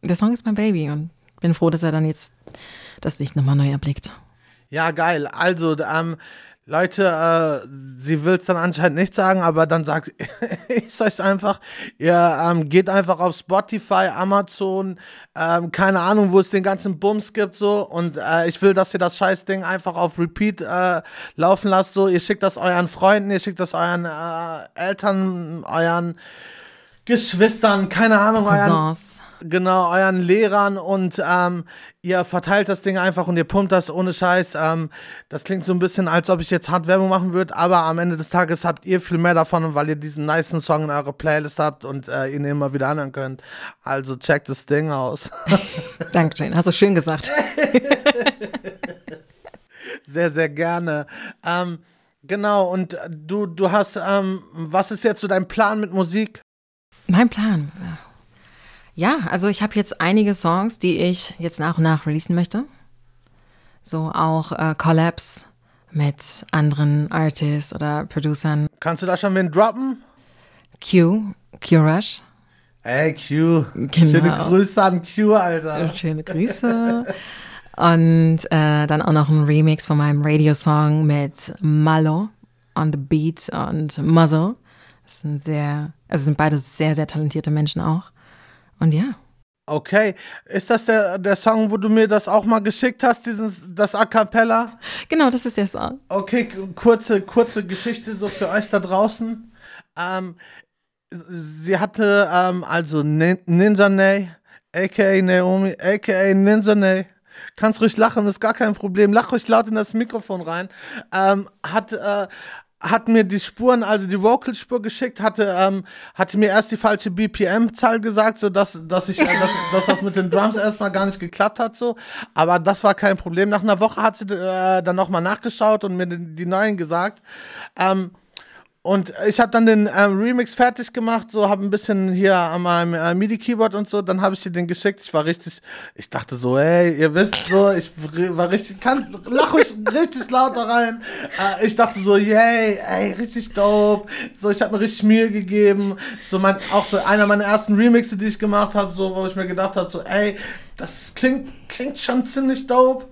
Der Song ist mein Baby und bin froh, dass er dann jetzt das Licht nochmal neu erblickt. Ja, geil. Also, ähm, Leute, äh, sie will es dann anscheinend nicht sagen, aber dann sagt [LAUGHS] ich euch einfach, ihr ähm, geht einfach auf Spotify, Amazon, ähm, keine Ahnung, wo es den ganzen Bums gibt so und äh, ich will, dass ihr das Scheißding einfach auf Repeat äh, laufen lasst so. Ihr schickt das euren Freunden, ihr schickt das euren äh, Eltern, euren Geschwistern, keine Ahnung, euren, Cousins. Genau, euren Lehrern und ähm, ihr verteilt das Ding einfach und ihr pumpt das ohne Scheiß. Ähm, das klingt so ein bisschen, als ob ich jetzt hart Werbung machen würde, aber am Ende des Tages habt ihr viel mehr davon, weil ihr diesen nicen Song in eurer Playlist habt und äh, ihn immer wieder anhören könnt. Also checkt das Ding aus. [LAUGHS] Dankeschön, hast du schön gesagt. [LAUGHS] sehr, sehr gerne. Ähm, genau, und du, du hast, ähm, was ist jetzt so dein Plan mit Musik? Mein Plan. Ja, also ich habe jetzt einige Songs, die ich jetzt nach und nach releasen möchte. So auch äh, Collabs mit anderen Artists oder Producern. Kannst du da schon wen droppen? Q, Q Rush. Ey, Q. Genau. Schöne Grüße an Q, Alter. Schöne Grüße. Und äh, dann auch noch ein Remix von meinem Radiosong mit Malo on the Beat und Muzzle. Das sind sehr, also sind beide sehr, sehr talentierte Menschen auch. Und ja. Okay, ist das der, der Song, wo du mir das auch mal geschickt hast, diesen, das A Cappella? Genau, das ist der Song. Okay, kurze, kurze Geschichte so für euch da draußen. Ähm, sie hatte ähm, also Nin- Ninja Nay, aka Naomi, aka Ninja Nay. Kannst ruhig lachen, ist gar kein Problem. Lach ruhig laut in das Mikrofon rein. Ähm, hat, äh, hat mir die Spuren, also die Vocalspur geschickt, hatte, ähm, hatte mir erst die falsche BPM-Zahl gesagt, so dass, dass ich, äh, dass, [LAUGHS] dass das mit den Drums erstmal gar nicht geklappt hat, so. Aber das war kein Problem. Nach einer Woche hat sie äh, dann nochmal nachgeschaut und mir die, die neuen gesagt. Ähm, und ich habe dann den ähm, Remix fertig gemacht, so habe ein bisschen hier an meinem äh, MIDI-Keyboard und so, dann habe ich dir den geschickt. Ich war richtig, ich dachte so, ey, ihr wisst so, ich war richtig, kann, lach euch [LAUGHS] richtig laut da rein. Äh, ich dachte so, yay, ey, richtig dope. So, ich habe mir richtig Mühe gegeben. So mein, auch so einer meiner ersten Remixe, die ich gemacht habe, so, wo ich mir gedacht habe, so, ey, das klingt, klingt schon ziemlich dope.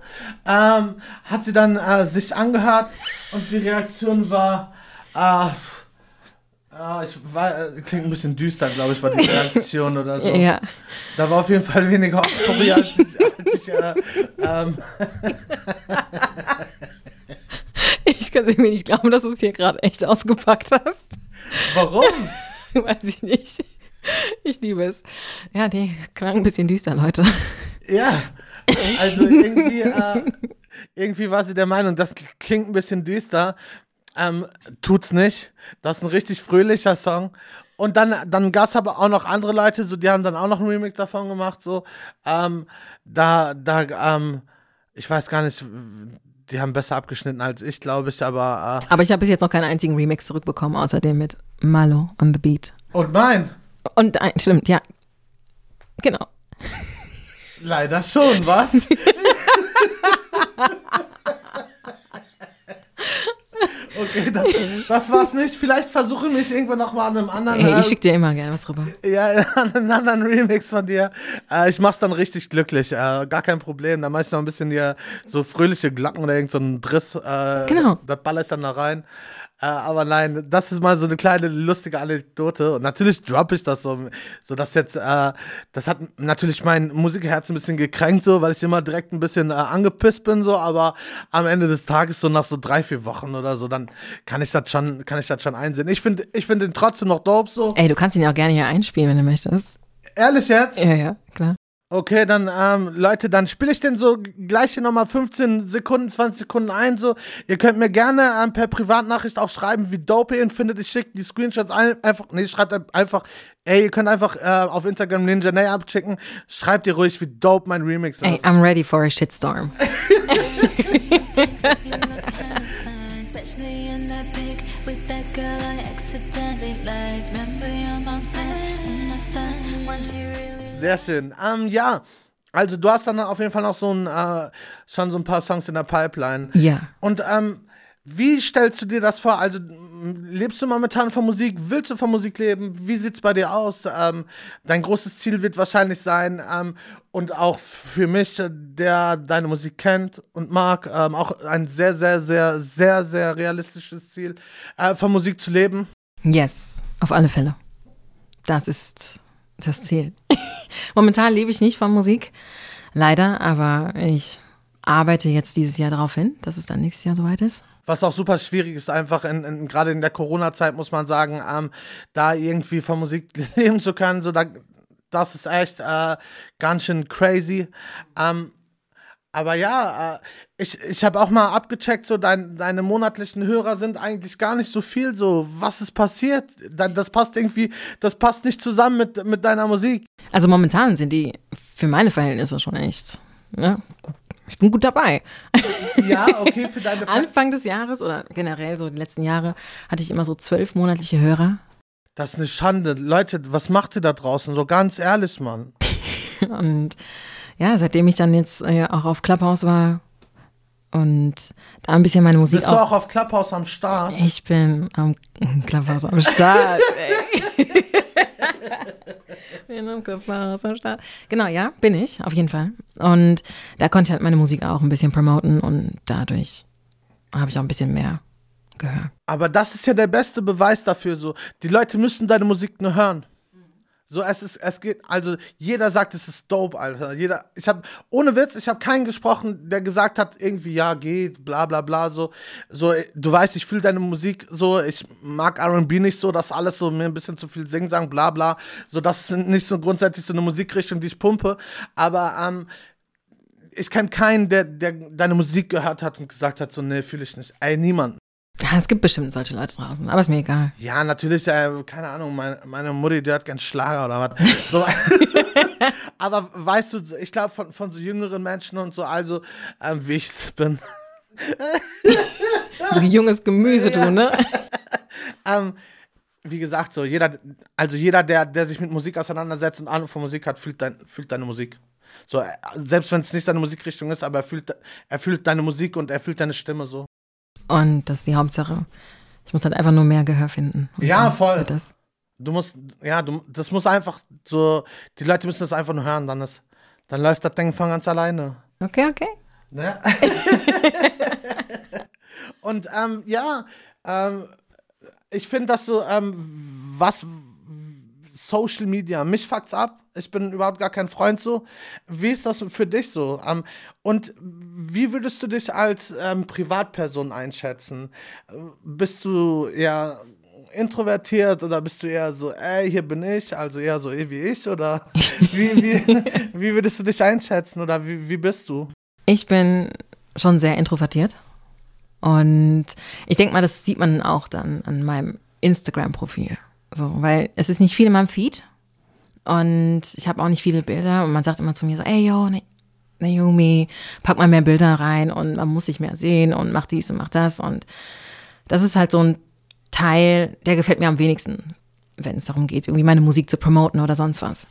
Ähm, hat sie dann äh, sich angehört und die Reaktion war, Ah, ah, ich war, klingt ein bisschen düster, glaube ich, war die Reaktion oder so. Ja. Da war auf jeden Fall weniger Euphorie, als ich, als ich äh, ähm, Ich kann es mir nicht glauben, dass du es hier gerade echt ausgepackt hast. warum? [LAUGHS] Weiß ich nicht. Ich liebe es. Ja, nee, klang ein bisschen düster, Leute. Ja, also irgendwie, äh, irgendwie war sie der Meinung, das klingt ein bisschen düster. Ähm, tut's nicht. Das ist ein richtig fröhlicher Song. Und dann, dann gab es aber auch noch andere Leute, so, die haben dann auch noch einen Remix davon gemacht. So, ähm, da, da, ähm, ich weiß gar nicht, die haben besser abgeschnitten als ich, glaube ich, aber. Aber ich habe bis jetzt noch keinen einzigen Remix zurückbekommen, außer dem mit Malo on the Beat. Äh, und mein, Und ein, stimmt, ja. Genau. leider schon, was? [LAUGHS] Okay, das, das war's nicht. Vielleicht versuche ich mich irgendwann noch mal an einem anderen. Ey, äh, ich schicke dir immer gerne was rüber. Ja, [LAUGHS] an einen anderen Remix von dir. Äh, ich mach's dann richtig glücklich. Äh, gar kein Problem. Da mach ich noch ein bisschen hier so fröhliche Glocken oder irgend so Driss. Äh, Genau. Das baller ich dann da rein. Äh, aber nein, das ist mal so eine kleine lustige Anekdote. Und natürlich droppe ich das so, so dass jetzt, äh, das hat natürlich mein Musikherz ein bisschen gekränkt, so, weil ich immer direkt ein bisschen äh, angepisst bin, so, aber am Ende des Tages, so nach so drei, vier Wochen oder so, dann kann ich das schon, kann ich das schon einsehen. Ich finde, ich finde den trotzdem noch dope, so. Ey, du kannst ihn ja auch gerne hier einspielen, wenn du möchtest. Ehrlich jetzt? Ja, ja, klar. Okay, dann, ähm, Leute, dann spiele ich den so gleich hier nochmal 15 Sekunden, 20 Sekunden ein. So, ihr könnt mir gerne ähm, per Privatnachricht auch schreiben, wie dope ihr ihn findet. Ich schicke die Screenshots ein, einfach, nee, schreibt einfach, ey, ihr könnt einfach äh, auf Instagram Ninja Nay abchecken. Schreibt ihr ruhig, wie dope mein Remix ist. Ey, I'm ready for a shitstorm. [LAUGHS] Especially in that pic with that girl I accidentally liked. Remember your mom said in the thoughts when she really Sehr schön. Ähm, ja, also du hast dann auf jeden Fall noch so ein, äh, schon so ein paar Songs in der Pipeline. Ja. Und ähm, Wie stellst du dir das vor? Also lebst du momentan von Musik? Willst du von Musik leben? Wie sieht's bei dir aus? Ähm, dein großes Ziel wird wahrscheinlich sein ähm, und auch für mich, der deine Musik kennt und mag, ähm, auch ein sehr, sehr, sehr, sehr, sehr realistisches Ziel, äh, von Musik zu leben. Yes, auf alle Fälle. Das ist das Ziel. [LAUGHS] Momentan lebe ich nicht von Musik, leider, aber ich arbeite jetzt dieses Jahr darauf hin, dass es dann nächstes Jahr soweit ist. Was auch super schwierig ist, einfach in, in, gerade in der Corona-Zeit muss man sagen, ähm, da irgendwie von Musik [LAUGHS] leben zu können, so da, das ist echt äh, ganz schön crazy. Ähm, aber ja, äh, ich, ich habe auch mal abgecheckt, so dein, deine monatlichen Hörer sind eigentlich gar nicht so viel. So, was ist passiert? Da- Das passt irgendwie, das passt nicht zusammen mit, mit deiner Musik. Also momentan sind die für meine Verhältnisse schon echt, gut. ich bin gut dabei. Ja, okay, für deine [LAUGHS] Fans. Anfang des Jahres oder generell so die letzten Jahre hatte ich immer so zwölf monatliche Hörer. Das ist eine Schande. Leute, was macht ihr da draußen? So ganz ehrlich, Mann. [LAUGHS] Und ja, seitdem ich dann jetzt äh, auch auf Clubhouse war und da ein bisschen meine Musik Bist du auch auf Clubhouse am Start? Ich bin am [LAUGHS] Clubhouse am Start. [LAUGHS] ey. bin am Clubhouse am Start. Genau, ja, bin ich, auf jeden Fall. Und da konnte ich halt meine Musik auch ein bisschen promoten und dadurch habe ich auch ein bisschen mehr gehört. Aber das ist ja der beste Beweis dafür. So, die Leute müssen deine Musik nur hören. So, es ist, es geht, also jeder sagt, es ist dope, Alter. Jeder, ich habe, ohne Witz, ich habe keinen gesprochen, der gesagt hat, irgendwie, ja, geht, bla, bla, bla, so. So, du weißt, ich fühle deine Musik so, ich mag R&B nicht so, das alles so mir ein bisschen zu viel singen, sagen, bla, bla. So, das ist nicht so grundsätzlich so eine Musikrichtung, die ich pumpe. Aber, ähm, ich kenne keinen, der, der deine Musik gehört hat und gesagt hat, so, nee, fühle ich nicht. Ey, niemand. Ja, es gibt bestimmt solche Leute draußen, aber ist mir egal. Ja, natürlich, äh, keine Ahnung, meine, meine Mutti, die hat gern Schlager oder was. So. [LAUGHS] Aber weißt du, ich glaube, von, von so jüngeren Menschen und so, also, ähm, wie ich es bin, So junges Gemüse, du, ne? [LAUGHS] ähm, wie gesagt, so, jeder, also jeder, der, der sich mit Musik auseinandersetzt und Ahnung von Musik hat, fühlt, dein, fühlt deine Musik. So, äh, selbst wenn es nicht seine Musikrichtung ist, aber er fühlt, er fühlt deine Musik und er fühlt deine Stimme so. Und das ist die Hauptsache. Ich muss halt einfach nur mehr Gehör finden. Ja, voll. Du musst, ja, du, das muss einfach so, die Leute müssen das einfach nur hören, dann ist, dann läuft das Ding von ganz alleine. Okay, okay. Ne? [LAUGHS] und ähm, ja, ähm, ich finde das so, ähm, was Social Media, mich fuckt's ab. Ich bin überhaupt gar kein Freund so. Wie ist das für dich so? Ähm, und wie würdest du dich als ähm, Privatperson einschätzen? Bist du eher introvertiert oder bist du eher so, ey, hier bin ich, also eher so eh wie ich? Oder [LAUGHS] wie, wie, wie würdest du dich einschätzen oder wie, wie bist du? Ich bin schon sehr introvertiert. Und ich denke mal, das sieht man auch dann an meinem Instagram-Profil. So, weil es ist nicht viel in meinem Feed. Und ich habe auch nicht viele Bilder. Und man sagt immer zu mir so, ey, yo, Na- Naomi, pack mal mehr Bilder rein und man muss sich mehr sehen und mach dies und mach das. Und das ist halt so ein Teil, der gefällt mir am wenigsten, wenn es darum geht, irgendwie meine Musik zu promoten oder sonst was.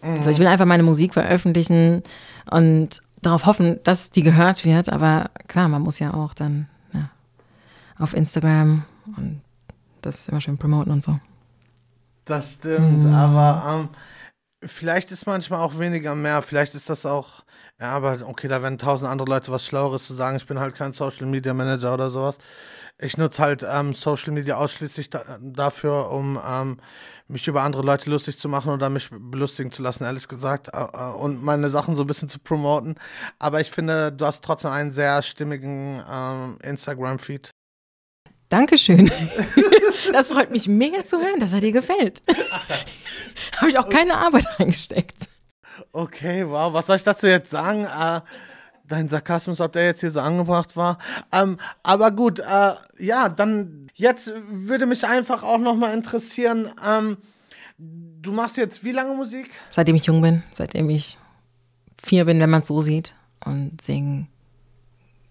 Also ich will einfach meine Musik veröffentlichen und darauf hoffen, dass die gehört wird. Aber klar, man muss ja auch dann ja, auf Instagram und das immer schön promoten und so. Das stimmt, aber ähm, vielleicht ist manchmal auch weniger mehr. Vielleicht ist das auch, ja, aber okay, da werden tausend andere Leute was Schlaueres zu sagen. Ich bin halt kein Social Media Manager oder sowas. Ich nutze halt ähm, Social Media ausschließlich da, dafür, um ähm, mich über andere Leute lustig zu machen oder mich belustigen zu lassen, ehrlich gesagt, äh, äh, und meine Sachen so ein bisschen zu promoten. Aber ich finde, du hast trotzdem einen sehr stimmigen ähm, Instagram-Feed. Dankeschön. [LAUGHS] Das freut mich mega zu hören, dass er dir gefällt. [LAUGHS] Habe ich auch keine Arbeit reingesteckt. Okay, wow, was soll ich dazu jetzt sagen? Äh, dein Sarkasmus, ob der jetzt hier so angebracht war. Ähm, aber gut, äh, ja, dann jetzt würde mich einfach auch nochmal interessieren, ähm, du machst jetzt wie lange Musik? Seitdem ich jung bin, seitdem ich vier bin, wenn man es so sieht. Und singen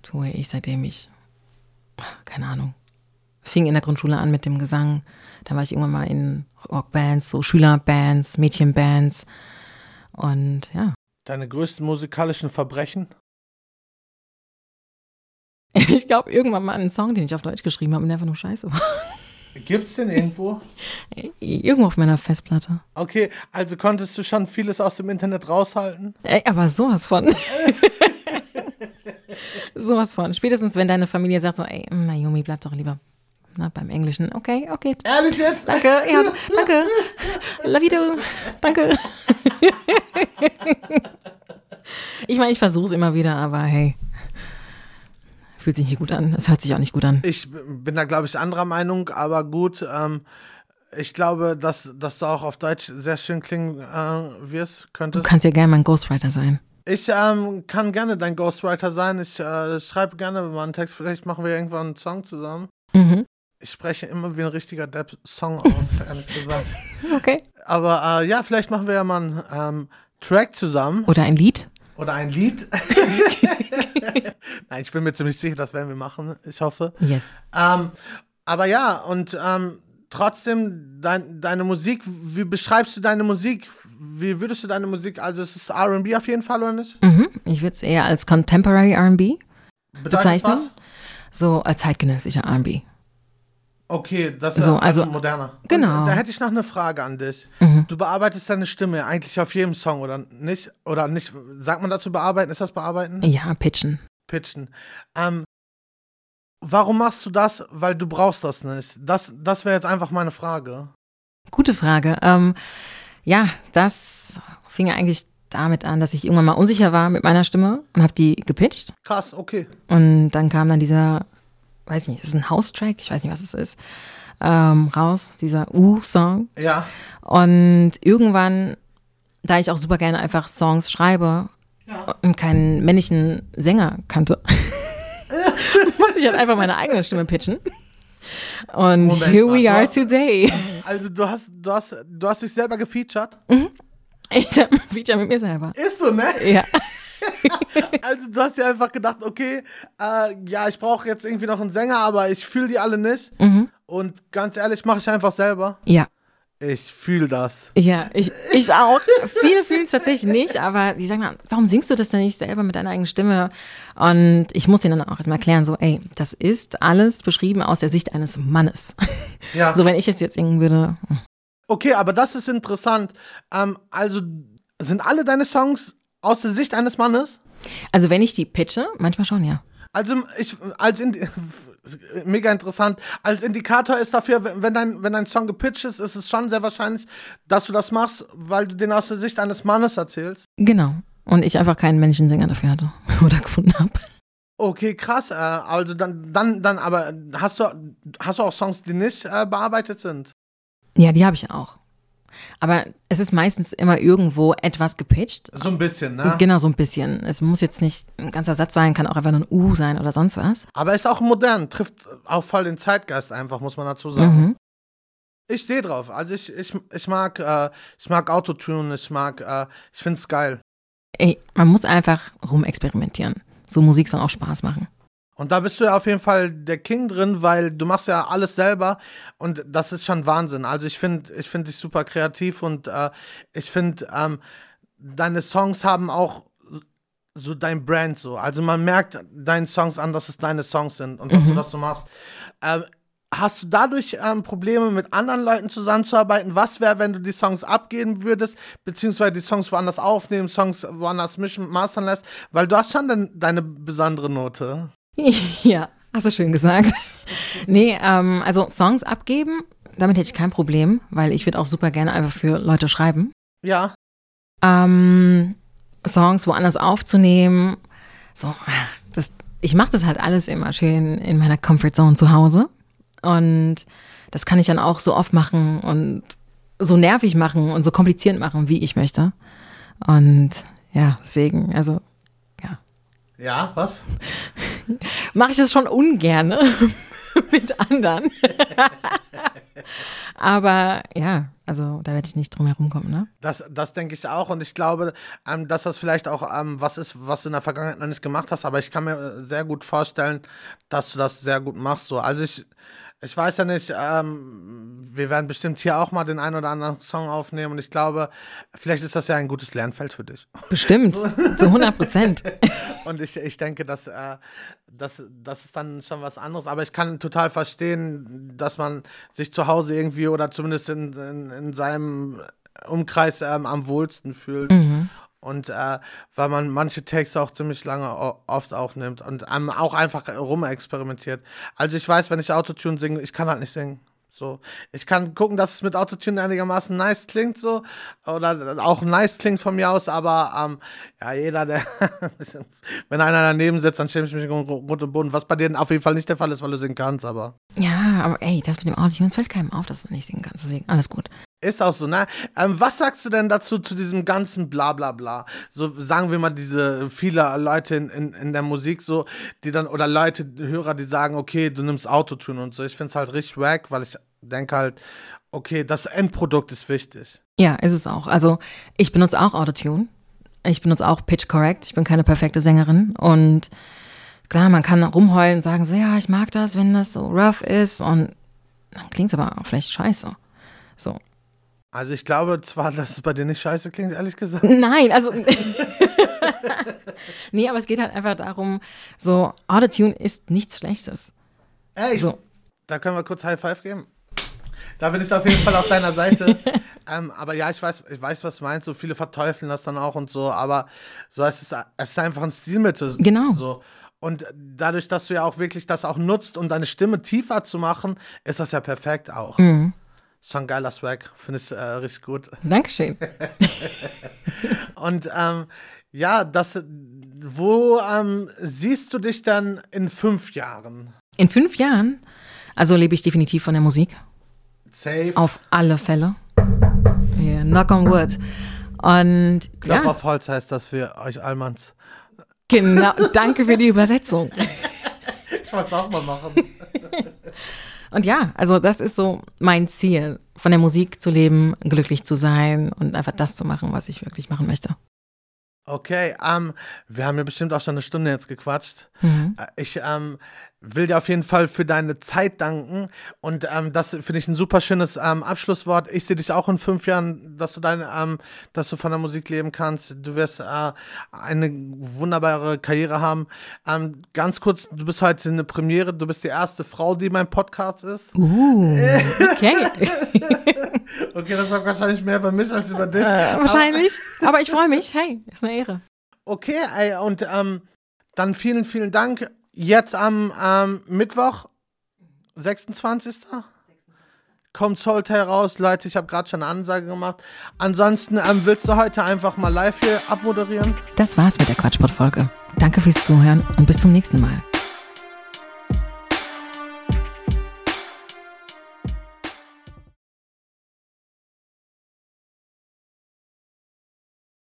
tue ich, seitdem ich, keine Ahnung, fing in der Grundschule an mit dem Gesang. Dann war ich irgendwann mal in Rockbands, so Schülerbands, Mädchenbands. Und ja, Deine größten musikalischen Verbrechen? [LAUGHS] Ich glaube, irgendwann mal einen Song, den ich auf Deutsch geschrieben habe und der einfach nur scheiße war. [LAUGHS] Gibt's den irgendwo? Irgendwo auf meiner Festplatte. Okay, also konntest du schon vieles aus dem Internet raushalten? Ey, aber sowas von. [LAUGHS] sowas von. Spätestens, wenn deine Familie sagt so, ey, Naomi, bleib doch lieber na, beim Englischen. Okay, okay. Ehrlich jetzt? Danke, ja, danke. You too. Danke. ich meine, ich versuche es immer wieder, aber hey. Fühlt sich nicht gut an. Es hört sich auch nicht gut an. Ich bin da, glaube ich, anderer Meinung, aber gut. Ähm, ich glaube, dass, dass du auch auf Deutsch sehr schön klingen äh, wirst, Du könntest. kannst ja gerne mein Ghostwriter sein. Ich ähm, kann gerne dein Ghostwriter sein. Ich äh, schreibe gerne mal einen Text. Vielleicht machen wir irgendwann einen Song zusammen. Mhm. Ich spreche immer wie ein richtiger Depp Song aus, [LAUGHS] ehrlich gesagt. Okay. Aber äh, ja, vielleicht machen wir ja mal einen ähm, Track zusammen Oder ein Lied. oder ein Lied. [LAUGHS] Nein, ich bin mir ziemlich sicher, das werden wir machen. Ich hoffe. Yes. Ähm, aber ja, und ähm, trotzdem, dein, deine Musik, wie beschreibst du deine Musik? Wie würdest du deine Musik, also es ist RB auf jeden Fall, oder nicht? Mhm. Ich würde es eher als Contemporary RB bezeichnen. was? So als zeitgenössischer RB. Okay, das ist So, also, also- moderner. genau. Und, da hätte ich noch eine Frage an dich. Du bearbeitest deine Stimme eigentlich auf jedem Song, oder nicht? Oder nicht? Sagt man dazu bearbeiten? Ist das bearbeiten? Ja, pitchen. Pitchen. Ähm, warum machst du das? Weil du brauchst das nicht. Das, das wäre jetzt einfach meine Frage. Gute Frage. Ähm, ja, das fing eigentlich damit an, dass ich irgendwann mal unsicher war mit meiner Stimme und habe die gepitcht. Krass, okay. Und dann kam dann dieser, weiß ich nicht, ist ein House-Track? Ich weiß nicht, was es ist, ähm, raus, dieser U-Song. Ja. Und irgendwann, da ich auch super gerne einfach Songs schreibe und keinen männlichen Sänger kannte, [LAUGHS] musste ich halt einfach meine eigene Stimme pitchen. Und Moment here we are today. Also du hast, du hast, du hast dich selber gefeatured. Ich habe ein [LAUGHS] Feature mit mir selber. Ist so, ne? Ja. [LAUGHS] Also du hast dir einfach gedacht, okay, äh, ja, ich brauche jetzt irgendwie noch einen Sänger, aber ich fühle die alle nicht. Und ganz ehrlich, mache ich einfach selber. Ja. Ich fühle das. Ja, ich, ich auch. Viele fühlen es tatsächlich nicht, aber die sagen dann, warum singst du das denn nicht selber mit deiner eigenen Stimme? Und ich muss denen dann auch erstmal erklären, so, ey, das ist alles beschrieben aus der Sicht eines Mannes. [LAUGHS] Ja. So, wenn ich es jetzt singen würde, Okay, aber das ist interessant. Ähm, also sind alle deine Songs aus der Sicht eines Mannes? also wenn ich die pitche, manchmal schon, ja. Also ich als Indi [LAUGHS] mega interessant. Als Indikator ist dafür, wenn wenn dein, wenn dein Song gepitcht ist, ist es schon sehr wahrscheinlich, dass du das machst, weil du den aus der Sicht eines Mannes erzählst. Genau. Und ich einfach keinen männlichen Sänger dafür hatte [LAUGHS] oder gefunden habe. Okay, krass. Äh, also dann, dann, dann, aber hast du, hast du auch Songs, die nicht äh, bearbeitet sind? Ja, die habe ich auch. Aber es ist meistens immer irgendwo etwas gepitcht. So ein bisschen, ne? Genau, so ein bisschen. Es muss jetzt nicht ein ganzer Satz sein, kann auch einfach nur ein U sein oder sonst was. Aber ist auch modern, trifft auch voll den Zeitgeist einfach, muss man dazu sagen. Mhm. Ich stehe drauf. Also ich, ich, ich mag, äh, ich mag Autotune, ich mag, äh, ich find's geil. Ey, man muss einfach rumexperimentieren. So Musik soll auch Spaß machen. Und da bist du ja auf jeden Fall der King drin, weil du machst ja alles selber und das ist schon Wahnsinn. Also ich finde, ich finde dich super kreativ und äh, ich finde, ähm, deine Songs haben auch so dein Brand so. Also man merkt deinen Songs an, dass es deine Songs sind und dass du das so machst. Ähm, hast du dadurch ähm, Probleme mit anderen Leuten zusammenzuarbeiten? Was wäre, wenn du die Songs abgeben würdest, beziehungsweise die Songs woanders aufnehmen, Songs woanders mischen, mastern lässt? Weil du hast schon deine besondere Note. [LAUGHS] ja, hast du schön gesagt. nee, ähm, also Songs abgeben, damit hätte ich kein Problem, weil ich würde auch super gerne einfach für Leute schreiben. Ja. Ähm, Songs woanders aufzunehmen, so, das, ich mache das halt alles immer schön in meiner Comfort Zone zu Hause. Und das kann ich dann auch so oft machen und so nervig machen und so kompliziert machen, wie ich möchte. Und ja, deswegen, also Ja, was? [LAUGHS] mache ich das schon ungern [LAUGHS] mit anderen. [LAUGHS] Aber ja, also da werde ich nicht drum herum kommen, ne? Das, das denke ich auch und ich glaube, ähm, dass das vielleicht auch ähm, was ist, was du in der Vergangenheit noch nicht gemacht hast, aber ich kann mir äh, sehr gut vorstellen, dass du das sehr gut machst. So. Also ich, ich weiß ja nicht, ähm, wir werden bestimmt hier auch mal den einen oder anderen Song aufnehmen und ich glaube, vielleicht ist das ja ein gutes Lernfeld für dich. Bestimmt, zu 100 Prozent. [LAUGHS] Und ich, ich denke, dass, äh, das, das ist dann schon was anderes. Aber ich kann total verstehen, dass man sich zu Hause irgendwie oder zumindest in, in, in seinem Umkreis ähm, am wohlsten fühlt. Mhm. Und äh, weil man manche Takes auch ziemlich lange oft aufnimmt und auch einfach rumexperimentiert. Also ich weiß, wenn ich Autotune singe, ich kann halt nicht singen. So, ich kann gucken, dass es mit Autotune einigermaßen nice klingt, so oder auch nice klingt von mir aus, aber ähm, ja, jeder, der [LAUGHS] wenn einer daneben sitzt, dann schäme ich mich rund und Boden, was bei denen auf jeden Fall nicht der Fall ist, weil du singen kannst, aber Ja, aber ey, das mit dem Autotune fällt keinem auf, dass du nicht singen kannst. Deswegen alles gut. Ist auch so, ne? Ähm, was sagst du denn dazu, zu diesem ganzen Blablabla? So sagen wir mal, diese viele Leute in, in, in der Musik, so, die dann, oder Leute, Hörer, die sagen, okay, du nimmst Autotune und so. Ich find's halt richtig wack, weil ich denke halt, okay, das Endprodukt ist wichtig. Ja, ist es auch. Also ich benutze auch Autotune. Ich benutze auch Pitch Correct. Ich bin keine perfekte Sängerin. Und klar, man kann rumheulen und sagen so, ja, ich mag das, wenn das so rough ist. Und dann klingt es aber auch vielleicht scheiße. So. Also ich glaube zwar, dass es bei dir nicht scheiße klingt, ehrlich gesagt. Nein, also. [LAUGHS] nee, aber es geht halt einfach darum, so, Autotune ist nichts Schlechtes. Ey, So. da können wir kurz High Five geben. Da bin ich auf jeden Fall auf deiner Seite. [LAUGHS] ähm, aber ja, ich weiß, ich weiß, was du meinst. So viele verteufeln das dann auch und so. Aber so es ist es ist einfach ein Stilmittel. Genau. So. Und dadurch, dass du ja auch wirklich das auch nutzt, um deine Stimme tiefer zu machen, ist das ja perfekt auch. Mhm. Schon geiler Swag. Finde ich äh, richtig gut. [LAUGHS] Dankeschön. [LAUGHS] Und ähm, ja, das, wo ähm, siehst du dich dann in fünf Jahren? In fünf Jahren, also lebe ich definitiv von der Musik. Safe. Auf alle Fälle. Yeah, knock on wood. Und Klopf ja, auf Holz heißt das für euch Allmanns. genau, danke für die Übersetzung. [LAUGHS] Ich wollte es auch mal machen. Und ja, also das ist so mein Ziel, von der Musik zu leben, glücklich zu sein und einfach das zu machen, was ich wirklich machen möchte. Okay, ähm, wir haben ja bestimmt auch schon eine Stunde jetzt gequatscht. Mhm. Äh, Ich ähm, will dir auf jeden Fall für deine Zeit danken und ähm, das finde ich ein super schönes ähm, Abschlusswort. Ich sehe dich auch in fünf Jahren, dass du deine, ähm, dass du von der Musik leben kannst. Du wirst äh, eine wunderbare Karriere haben. Ähm, ganz kurz, du bist heute eine Premiere. Du bist die erste Frau, die mein Podcast ist. Uh, okay. [LAUGHS] Okay, das sagt wahrscheinlich mehr über mich als über dich. Wahrscheinlich. Aber ich freue mich. Hey, ist eine Ehre. Okay, ey, und ähm, dann vielen, vielen Dank. Jetzt am ähm, Mittwoch, 26. Kommt Soultail raus, Leute. Ich habe gerade schon eine Ansage gemacht. Ansonsten ähm, willst du heute einfach mal live hier abmoderieren? Das war's mit der Quatschpot-Folge. Danke fürs Zuhören und bis zum nächsten Mal.